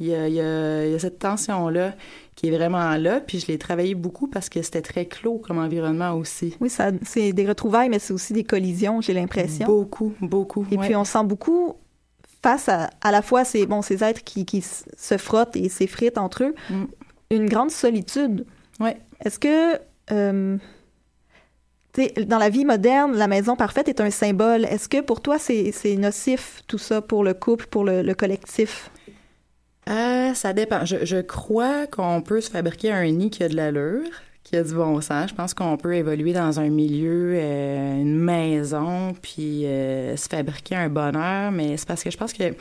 Il y a, il y a, il y a cette tension-là qui est vraiment là, puis je l'ai travaillé beaucoup parce que c'était très clos comme environnement aussi. Oui, ça, c'est des retrouvailles, mais c'est aussi des collisions, j'ai l'impression. Beaucoup, beaucoup. Et ouais. puis on sent beaucoup face à à la fois ces, bon, ces êtres qui, qui se frottent et s'effritent entre eux, Mm. une grande solitude. Ouais. Est-ce que, euh, dans la vie moderne, la maison parfaite est un symbole. Est-ce que pour toi, c'est nocif, tout ça, pour le couple, pour le, le collectif? Euh, ça dépend. Je, je crois qu'on peut se fabriquer un nid qui a de l'allure, qui a du bon sens. Je pense qu'on peut évoluer dans un milieu, euh, une maison, puis euh, se fabriquer un bonheur. Mais c'est parce que je pense que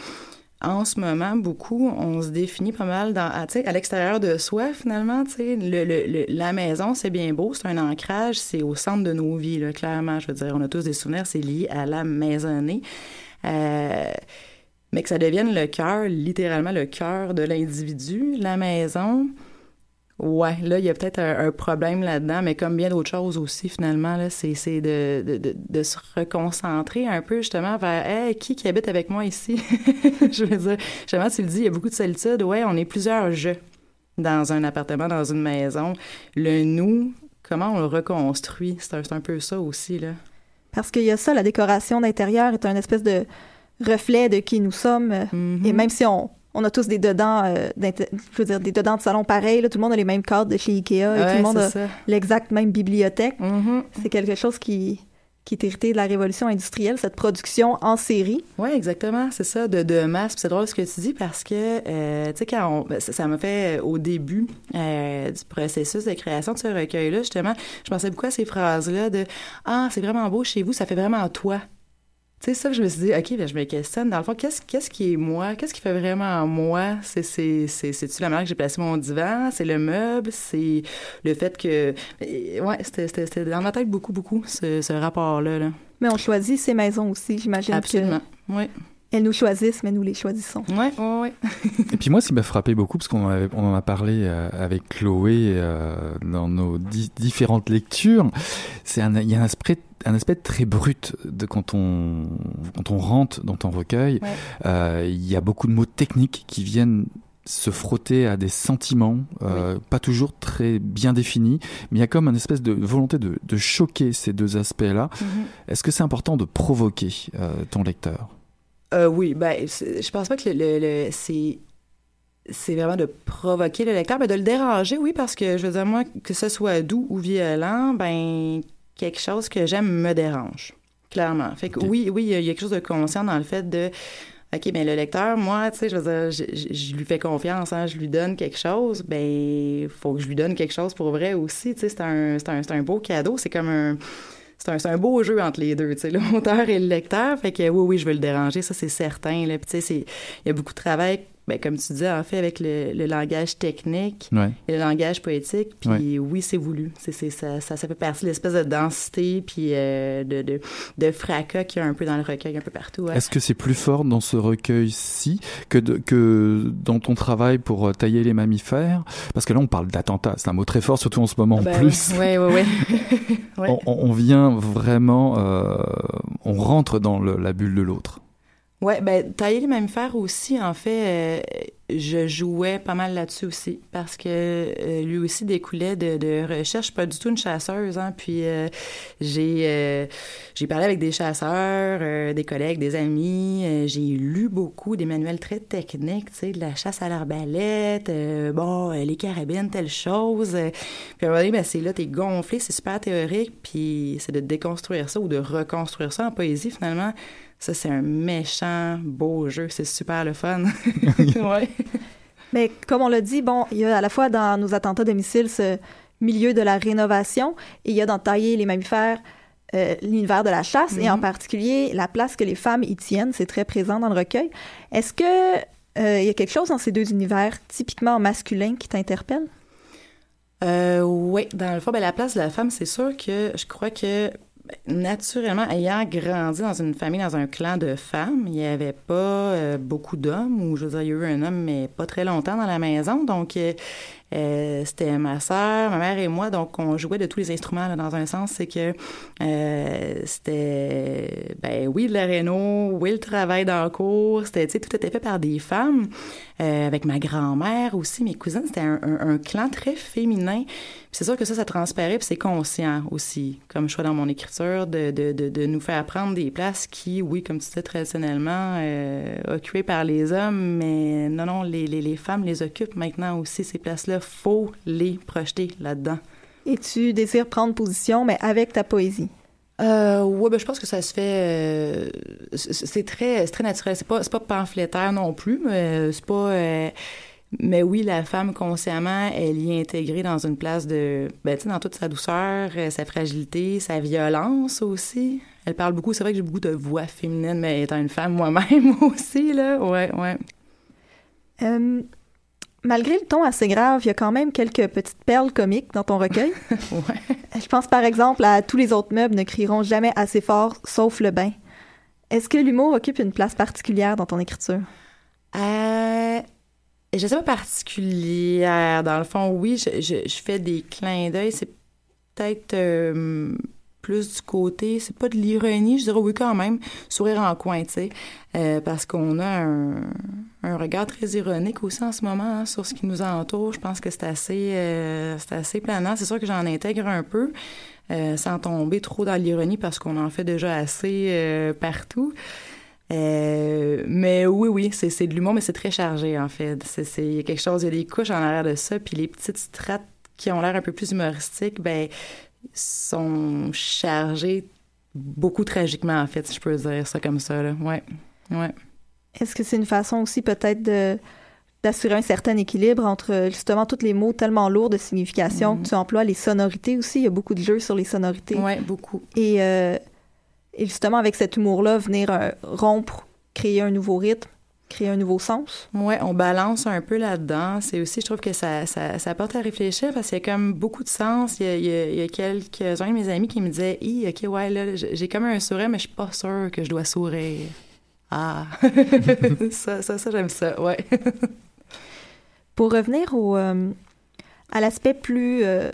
en ce moment, beaucoup, on se définit pas mal dans, à, sais, à l'extérieur de soi, finalement. Le, le, le- la maison, c'est bien beau, c'est un ancrage, c'est au centre de nos vies, là, clairement. Je veux dire, on a tous des souvenirs, c'est lié à la maisonnée. Euh, mais que ça devienne le cœur, littéralement le cœur de l'individu, la maison. Ouais, là, il y a peut-être un, un problème là-dedans, mais comme bien d'autres choses aussi, finalement, là, c'est, c'est de, de, de, de se reconcentrer un peu, justement, vers hey, qui qui habite avec moi ici? Je veux dire, justement, tu le dis, il y a beaucoup de solitude. Ouais, on est plusieurs je dans un appartement, dans une maison. Le nous, comment on le reconstruit? C'est un, c'est un peu ça aussi, là. Parce qu'il y a ça, la décoration d'intérieur est un espèce de reflet de qui nous sommes. Mhm. Et même si on, on a tous des dedans, euh, je veux dire, des dedans de salon pareils, là, tout le monde a les mêmes cadres de chez Ikea et tout le monde a l'exacte même bibliothèque. Mhm. C'est quelque chose qui, qui est héritée de la révolution industrielle, cette production en série. Oui, exactement, c'est ça, de, de masse. C'est drôle ce que tu dis parce que, euh, tu sais, quand on, ben, ça m'a fait au début euh, du processus de création de ce recueil-là, justement, je pensais beaucoup à ces phrases-là de « Ah, c'est vraiment beau chez vous, ça fait vraiment toi ». Tu sais, ça, je me suis dit, OK, ben, je me questionne. Dans le fond, qu'est-ce, qu'est-ce qui est moi? Qu'est-ce qui fait vraiment moi? C'est, c'est, c'est, c'est-tu la manière que j'ai placé mon divan? C'est le meuble? C'est le fait que. Ouais, c'était, c'était, c'était dans ma tête beaucoup, beaucoup, ce, ce rapport-là. Là. Mais on choisit ses maisons aussi, j'imagine. Absolument. Que... Oui. Elles nous choisissent, mais nous les choisissons. Oui, oui, oui. Et puis moi, ce qui m'a frappé beaucoup, parce qu'on on en a parlé euh, avec Chloé euh, dans nos di différentes lectures, c'est un, il y a un aspect un aspect très brut de quand on quand on rentre dans ton recueil. Ouais. Euh, il y a beaucoup de mots techniques qui viennent se frotter à des sentiments, euh, Oui. pas toujours très bien définis, mais il y a comme une espèce de volonté de, de choquer ces deux aspects-là. Mhm. Est-ce que c'est important de provoquer euh, ton lecteur? Oui, ben, je pense pas que le, le- le- c'est c'est vraiment de provoquer le lecteur, mais de le déranger, oui, parce que je veux dire moi que ce soit doux ou violent, ben quelque chose que j'aime me dérange, clairement. Fait que oui, oui, il y a quelque chose de conscient dans le fait de OK, mais le lecteur, moi, tu sais, je veux dire, je, je- je lui fais confiance, hein, je lui donne quelque chose, ben, faut que je lui donne quelque chose pour vrai aussi, tu sais, c'est un, un, un beau cadeau, c'est comme un, c'est un, un beau jeu entre les deux, tu sais, l'auteur et le lecteur. Fait que oui, oui, je veux le déranger, ça c'est certain. Là. Puis tu sais, il y a beaucoup de travail, ben, comme tu disais, en fait, avec le, le langage technique Ouais. et le langage poétique. Puis oui, c'est voulu. C'est, c'est, ça, ça, ça fait partie de l'espèce de densité puis euh, de, de, de fracas qu'il y a un peu dans le recueil, un peu partout. ouais. Est-ce que c'est plus fort dans ce recueil-ci que, de- que dans ton travail pour euh, tailler les mammifères? Parce que là, on parle d'attentat. C'est un mot très fort, surtout en ce moment en Ben, plus. Oui, oui, oui. On- on vient vraiment, euh, on rentre dans le- la bulle de l'autre. Ouais, ben tailler les mammifères aussi, en fait, euh, je jouais pas mal là-dessus aussi parce que euh, lui aussi découlait de, de recherche. Je suis pas du tout une chasseuse, hein. Puis euh, j'ai euh, j'ai parlé avec des chasseurs, des collègues, des amis. j'ai lu beaucoup des manuels très techniques, tu sais, de la chasse à l'arbalète, bon, les carabines, telle chose. puis à un moment donné, ben c'est là, t'es gonflé, c'est super théorique, puis c'est de déconstruire ça ou de reconstruire ça en poésie finalement. Ça, c'est un méchant beau jeu. C'est super le fun. ouais. Mais comme on l'a dit, bon, il y a à la fois dans nos attentats de missiles ce milieu de la rénovation et il y a dans Tailler les mammifères euh, l'univers de la chasse et en Mhm. particulier la place que les femmes y tiennent. C'est très présent dans le recueil. Est-ce que euh, il y a quelque chose dans ces deux univers typiquement masculins qui t'interpelle? Euh, oui, dans le fond, ben, la place de la femme, c'est sûr que je crois que naturellement, ayant grandi dans une famille, dans un clan de femmes, il n'y avait pas euh, beaucoup d'hommes, ou je veux dire, il y a eu un homme, mais pas très longtemps dans la maison. Donc, euh, euh, c'était ma sœur, ma mère et moi, donc on jouait de tous les instruments dans un sens, c'est que euh, c'était, ben oui, le réno, oui, le travail dans le cours, c'était, tu sais, tout était fait par des femmes, euh, avec ma grand-mère aussi, mes cousines, c'était un, clan très féminin. C'est sûr que ça, ça transparaît, puis c'est conscient aussi, comme je vois dans mon écriture, de, de, de, de nous faire prendre des places qui, oui, comme tu disais, traditionnellement, occupées par les hommes, mais non, non, les, les, les femmes les occupent maintenant aussi, ces places-là. Faut les projeter là-dedans. Et tu désires prendre position, mais avec ta poésie? Euh, ouais, ben, je pense que ça se fait. euh, c'est très, c'est très naturel. C'est pas, c'est pas pamphlétaire non plus, mais c'est pas. euh, mais oui, la femme consciemment, elle y est intégrée dans une place de, ben tu sais, dans toute sa douceur, euh, sa fragilité, sa violence aussi. Elle parle beaucoup. C'est vrai que j'ai beaucoup de voix féminines, mais étant une femme moi-même aussi là, ouais, ouais. Euh, malgré le ton assez grave, il y a quand même quelques petites perles comiques dans ton recueil. ouais. Je pense par exemple à Tous les autres meubles ne crieront jamais assez fort, sauf le bain. Est-ce que l'humour occupe une place particulière dans ton écriture? Euh, je sais pas particulière. Dans le fond, oui, je, je, je fais des clins d'œil. C'est peut-être euh, plus du côté, c'est pas de l'ironie, je dirais oui quand même, sourire en coin, tu sais, euh, parce qu'on a un, regard très ironique aussi en ce moment hein, sur ce qui nous entoure. Je pense que c'est assez, euh, c'est assez planant. C'est sûr que j'en intègre un peu. Euh, sans tomber trop dans l'ironie parce qu'on en fait déjà assez partout. Mais oui, oui, c'est, de l'humour, mais c'est très chargé, en fait. Il y a quelque chose, il y a des couches en arrière de ça, puis les petites strates qui ont l'air un peu plus humoristiques, ben, sont chargées beaucoup tragiquement, en fait, si je peux dire ça comme ça. Là. Ouais. Ouais. Est-ce que c'est une façon aussi peut-être de d'assurer un certain équilibre entre justement tous les mots tellement lourds de signification Mhm. que tu emploies, les sonorités aussi? Il y a beaucoup de jeux sur les sonorités. Ouais, beaucoup. Et, euh, et justement, avec cet humour-là, venir euh, rompre, créer un nouveau rythme, créer un nouveau sens? Ouais, on balance un peu là-dedans. C'est aussi, je trouve que ça, ça, ça porte à réfléchir parce qu'il y a comme beaucoup de sens. Il y a, il y a, il y a quelques-uns de mes amis qui me disaient Hi, OK, ouais, là, j'ai comme un sourire, mais je suis pas sûre que je dois sourire. Ah, ça, ça, ça j'aime ça, ouais. Pour revenir au, euh, à l'aspect plus, euh,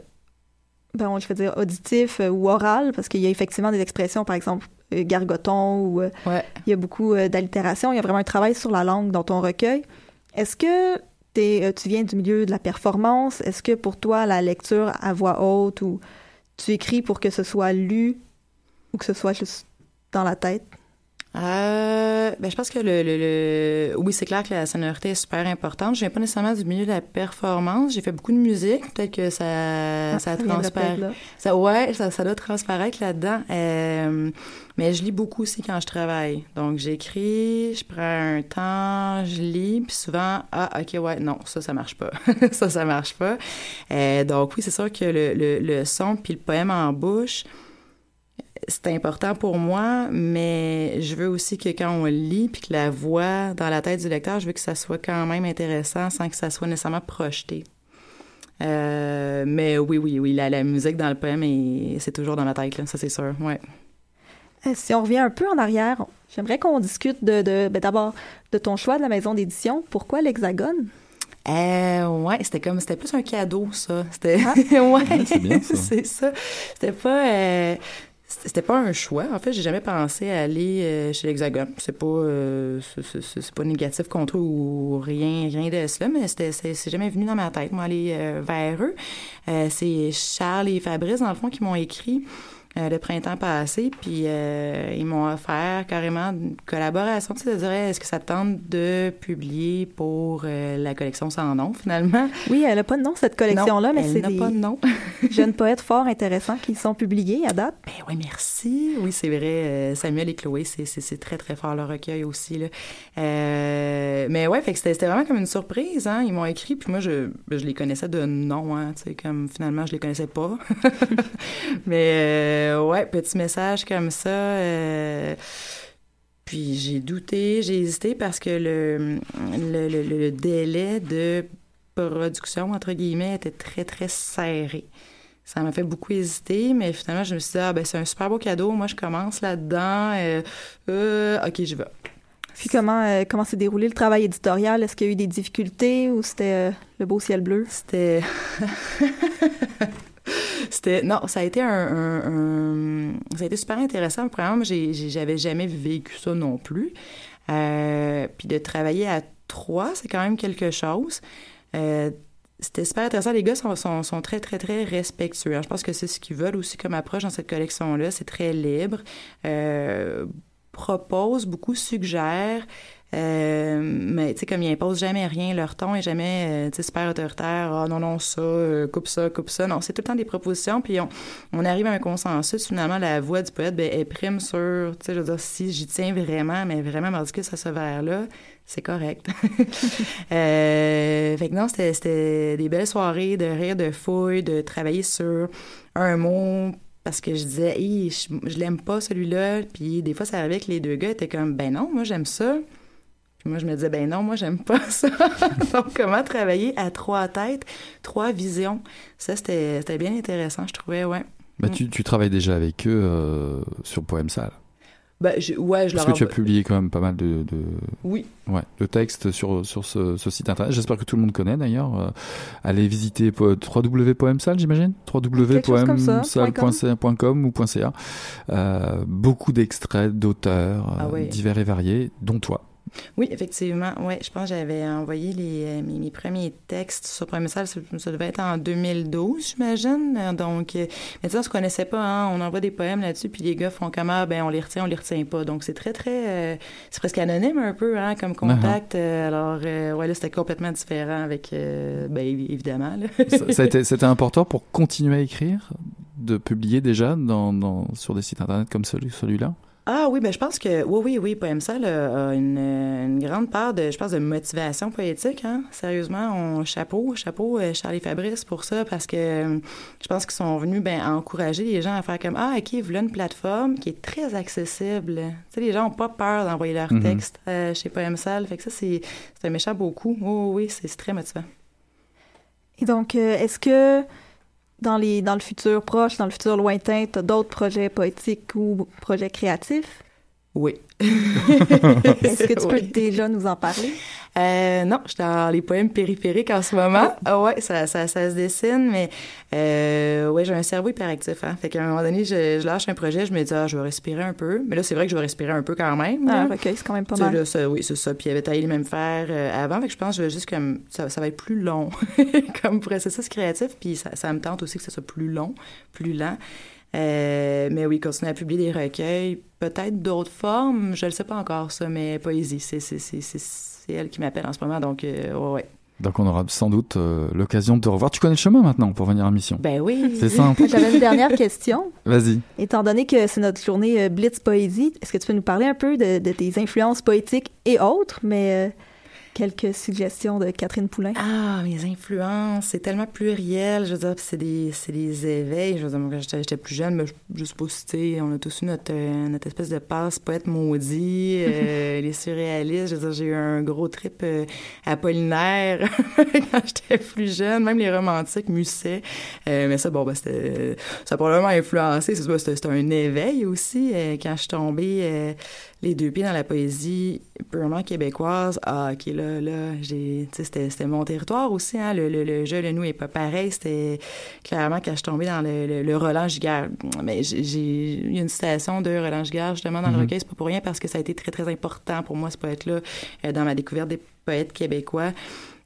ben, je vais dire, auditif euh, ou oral, parce qu'il y a effectivement des expressions, par exemple, euh, gargoton, ou euh, Ouais. il y a beaucoup d'allitération. Il y a vraiment un travail sur la langue dans ton recueil. Est-ce que tu viens du milieu de la performance? Est-ce que pour toi, la lecture à voix haute ou tu écris pour que ce soit lu ou que ce soit juste dans la tête? Euh, ben, je pense que le, le, le- oui, c'est clair que la sonorité est super importante. Je viens pas nécessairement du milieu de la performance. J'ai fait beaucoup de musique. Peut-être que ça, Ah, ça, transparaît. Ça, ouais, ça, ça doit transparaître là-dedans. Euh, mais je lis beaucoup aussi quand je travaille. Donc, j'écris, je prends un temps, je lis, puis souvent, ah, OK, ouais, non, ça, ça marche pas. ça, ça marche pas. Euh, donc, oui, c'est sûr que le, le, le son puis le poème en bouche, c'est important pour moi, mais je veux aussi que quand on lit, puis que la voix dans la tête du lecteur, je veux que ça soit quand même intéressant sans que ça soit nécessairement projeté. Euh, mais oui, oui, oui, la, la musique dans le poème, est- c'est toujours dans ma tête, là, ça c'est sûr, ouais. Euh, Si on revient un peu en arrière, j'aimerais qu'on discute de, de ben, d'abord de ton choix de la maison d'édition. Pourquoi l'Hexagone? Euh, ouais, c'était comme, c'était plus un cadeau, ça. C'était, Ah. ouais, ça. c'est ça. C'était pas, euh, c'était pas un choix. En fait, j'ai jamais pensé à aller euh, chez l'Hexagone. C'est pas, euh, c'est- pas négatif contre eux ou rien, rien de cela, mais c'était, c'est jamais venu dans ma tête, moi, aller euh, vers eux. Euh, c'est Charles et Fabrice, dans le fond, qui m'ont écrit le printemps passé, puis euh, ils m'ont offert carrément une collaboration. Tu sais, Hey, est-ce que ça te tente de publier pour euh, la collection sans nom, finalement? Oui, elle n'a pas de nom, cette collection-là, mais elle c'est n'a des pas de nom. jeunes poètes fort intéressants qui sont publiés à date. Ben oui, merci. Oui, c'est vrai. euh, Samuel et Chloé, c'est, très, très fort leur recueil aussi. Là. Euh, mais ouais, fait que c'était, vraiment comme une surprise. Hein. Ils m'ont écrit, puis moi, je, ben, je les connaissais de nom. Hein, tu sais, comme finalement, je les connaissais pas. mais euh, ouais, petit message comme ça. euh, puis j'ai douté, j'ai hésité parce que le, le, le, le délai de production, entre guillemets, était très, très serré. Ça m'a fait beaucoup hésiter, mais finalement, je me suis dit, ah, ben, c'est un super beau cadeau. Moi, je commence là-dedans. euh, OK, je vais. Puis comment euh, comment s'est déroulé le travail éditorial? Est-ce qu'il y a eu des difficultés ou c'était euh, le beau ciel bleu? C'était. C'était non, ça a été un, ça a été super intéressant. Premièrement, j'avais jamais vécu ça non plus. Euh, puis de travailler à trois, c'est quand même quelque chose. Euh, c'était super intéressant. Les gars sont, sont, sont très, très, très respectueux. Alors, je pense que c'est ce qu'ils veulent aussi comme approche dans cette collection-là. C'est très libre. Euh, propose, beaucoup suggèrent. Euh, mais tu sais, comme ils imposent jamais rien, leur ton est jamais euh, sais, super autoritaire. Ah non, non, ça, euh, coupe ça, coupe ça. Non, c'est tout le temps des propositions. Puis on, arrive à un consensus. Finalement, la voix du poète, ben, elle prime sur, tu sais, je veux dire, si j'y tiens vraiment, mais vraiment mordicus à ce verre-là, c'est correct. euh, fait que non, c'était, des belles soirées de rire, de fouilles, de travailler sur un mot parce que je disais, Hi, je, je l'aime pas celui-là. Puis des fois, ça arrivait que les deux gars étaient comme, ben non, moi j'aime ça. Puis moi, je me disais, ben non, moi, j'aime pas ça. Donc, comment travailler à trois têtes, trois visions? Ça, c'était bien intéressant, je trouvais, ouais. Bah, tu, tu travailles déjà avec eux euh, sur Poème Sale. Ben, je- ouais, je Parce leur que tu as publié quand même pas mal de, de, Oui. ouais, de textes sur, sur ce, ce site internet. J'espère que tout le monde connaît d'ailleurs. Euh, allez visiter po- www.poemsal, j'imagine? www.poemsal.com ou .ca. Euh, beaucoup d'extraits d'auteurs Ah euh, oui. divers et variés, dont toi. Oui, effectivement. Ouais, je pense que j'avais envoyé les, euh, mes, mes premiers textes sur Premier Salle, ça, ça devait être en 2012, j'imagine. Euh, Donc, euh, mais sais, on se connaissait pas, hein. On envoie des poèmes là-dessus, puis les gars font comment? Ah, Ben, on les retient, on les retient pas. Donc, c'est très, très, euh, c'est presque anonyme un peu, hein, comme contact. Euh, alors, euh, ouais, là, c'était complètement différent avec, euh, ben, évi- évidemment, ça, ça c'était important pour continuer à écrire de publier déjà dans, dans, sur des sites internet comme celui, celui-là? Ah oui, ben je pense que oui, oui, oui, Poème Sale a une, une, grande part de, je pense, de motivation poétique. Hein? Sérieusement, on chapeau, chapeau euh, Charlie Fabrice pour ça parce que je pense qu'ils sont venus ben, encourager les gens à faire comme ah ok, voilà une plateforme qui est très accessible. Tu sais, les gens n'ont pas peur d'envoyer leur mm-hmm. texte euh, chez Poème Sale, fait que ça c'est un méchant beaucoup. Oh, oui, c'est très motivant. Et donc, euh, est-ce que dans, les, dans le futur proche, dans le futur lointain, tu as d'autres projets poétiques ou projets créatifs? Oui. Est-ce que tu peux déjà nous en parler? Euh, non, je suis dans les poèmes périphériques en ce moment. Ah, ah ouais, ça, ça, ça, se dessine, mais euh, ouais, j'ai un cerveau hyperactif. Hein. Fait qu'à un moment donné, je, je, lâche un projet, je me dis, ah, je vais respirer un peu. Mais là, c'est vrai que je vais respirer un peu quand même. Ah, ok, c'est quand même pas mal. Là, ça, oui, c'est ça. Puis il avait taillé les mêmes fers euh, avant. Fait que je pense que je vais juste comme, ça, ça va être plus long comme processus créatif. Puis ça, ça me tente aussi que ça soit plus long, plus lent. Euh, mais oui, continuer à publier des recueils, peut-être d'autres formes, je ne le sais pas encore ça, mais poésie, c'est elle qui m'appelle en ce moment, donc euh, ouais. Donc on aura sans doute euh, l'occasion de te revoir. Tu connais le chemin maintenant pour venir à mission. Ben oui. C'est simple. J'avais une dernière question. Vas-y. Étant donné que c'est notre journée Blitz Poésie, est-ce que tu peux nous parler un peu de, de tes influences poétiques et autres, mais quelques suggestions de Catherine Poulain? Ah, mes influences, c'est tellement pluriel. Je veux dire, c'est des, des éveils. Je veux dire, quand j'étais plus jeune, mais je, sais pas si, on a tous eu notre, euh, notre espèce de passe poète maudit, euh, les surréalistes. Je veux dire, j'ai eu un gros trip euh, apollinaire quand j'étais plus jeune. Même les romantiques, Musset. mais ça, bon, ben, c'était, ça a probablement influencé. C'était un éveil aussi quand je suis tombée les deux pieds dans la poésie purement québécoise. Ah, OK, là, là, j'ai, c'était, c'était mon territoire aussi, hein, le, le, le jeu, le nous est pas pareil. C'était clairement quand je suis tombée dans le, le, Roland Giguère. Mais j'ai, a une citation de Roland Giguère, justement, dans le mm-hmm. recueil, c'est pas pour rien, parce que ça a été très, très important pour moi, ce poète-là, euh, dans ma découverte des poètes québécois.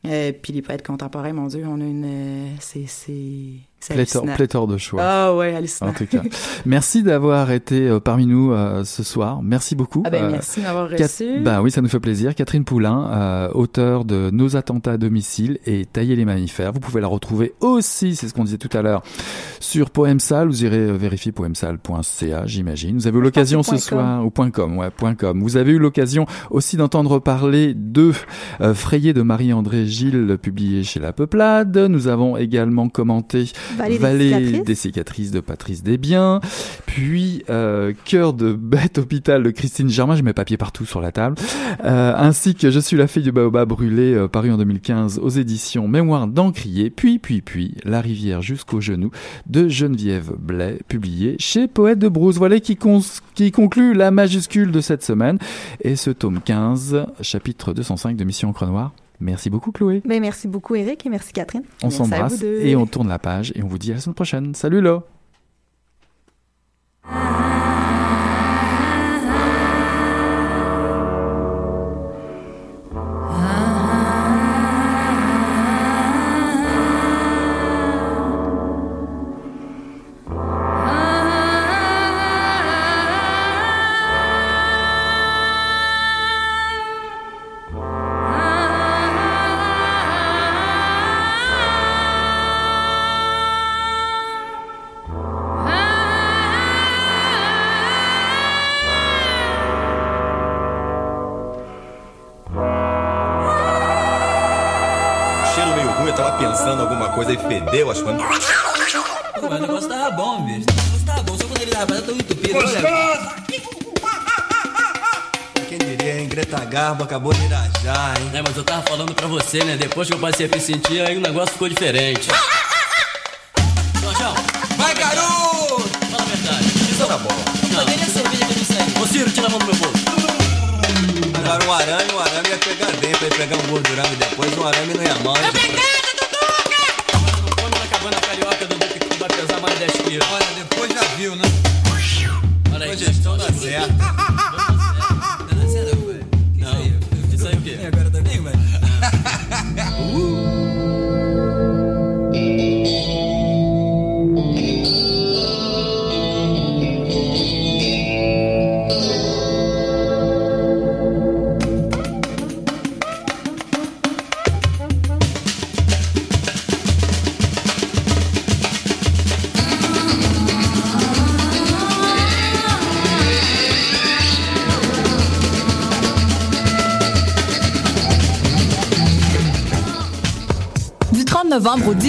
Euh, puis les poètes contemporains, mon Dieu, on a une... Euh, c'est, c'est Pléthore, pléthore, de choix. Ah ouais, hallucinant. En tout cas. merci d'avoir été euh, parmi nous euh, ce soir. Merci beaucoup. Ah ben, merci d'avoir reçu. Bah oui, ça nous fait plaisir. Catherine Poulain, euh, auteure de Nos attentats à domicile et Tailler les mammifères. Vous pouvez la retrouver aussi, c'est ce qu'on disait tout à l'heure, sur Poemsal. Vous irez vérifier poemsal.ca, j'imagine. Vous avez eu l'occasion ce soir, ou .com, ouais, .com. Vous avez eu l'occasion aussi d'entendre parler de Frayé de Marie-André Gilles, publié chez La Peuplade. Nous avons également commenté Vallée, des, cicatrices. de Patrice Desbiens, puis euh, Cœur de bête hôpital de Christine Germain, j'ai mes papiers partout sur la table, euh, ainsi que Je suis la fille du baobab brûlé, euh, paru en 2015 aux éditions Mémoire d'Encrier, puis, puis, puis La rivière jusqu'au genou de Geneviève Blais, publié chez Poète de Brousse. Voilà qui, qui conclut la majuscule de cette semaine et ce tome 15, chapitre 205 de Mission Encre Noire. Merci beaucoup, Chloé. Ben, merci beaucoup, Eric, et merci, Catherine. On s'embrasse et on tourne la page et on vous dit à la semaine prochaine. Salut, là! Coisa e fedeu as coisas. Pô, mas o negócio tava bom, bicho. O negócio tava bom, só quando ele tava tão entupido. Gostoso! Quem diria, hein? Greta Garbo acabou de irajar, hein? É, mas eu tava falando pra você, né? Depois que eu passei a me sentir, aí o negócio ficou diferente. Jorjão! Vai, garoto! Fala a verdade. Isso tá bom. Não, a cerveja que me segue. Ô, Ciro, tira a mão do meu bolso. Agora um arame, um arame ia pegar dentro, ia pegar um gordurão e depois um arame não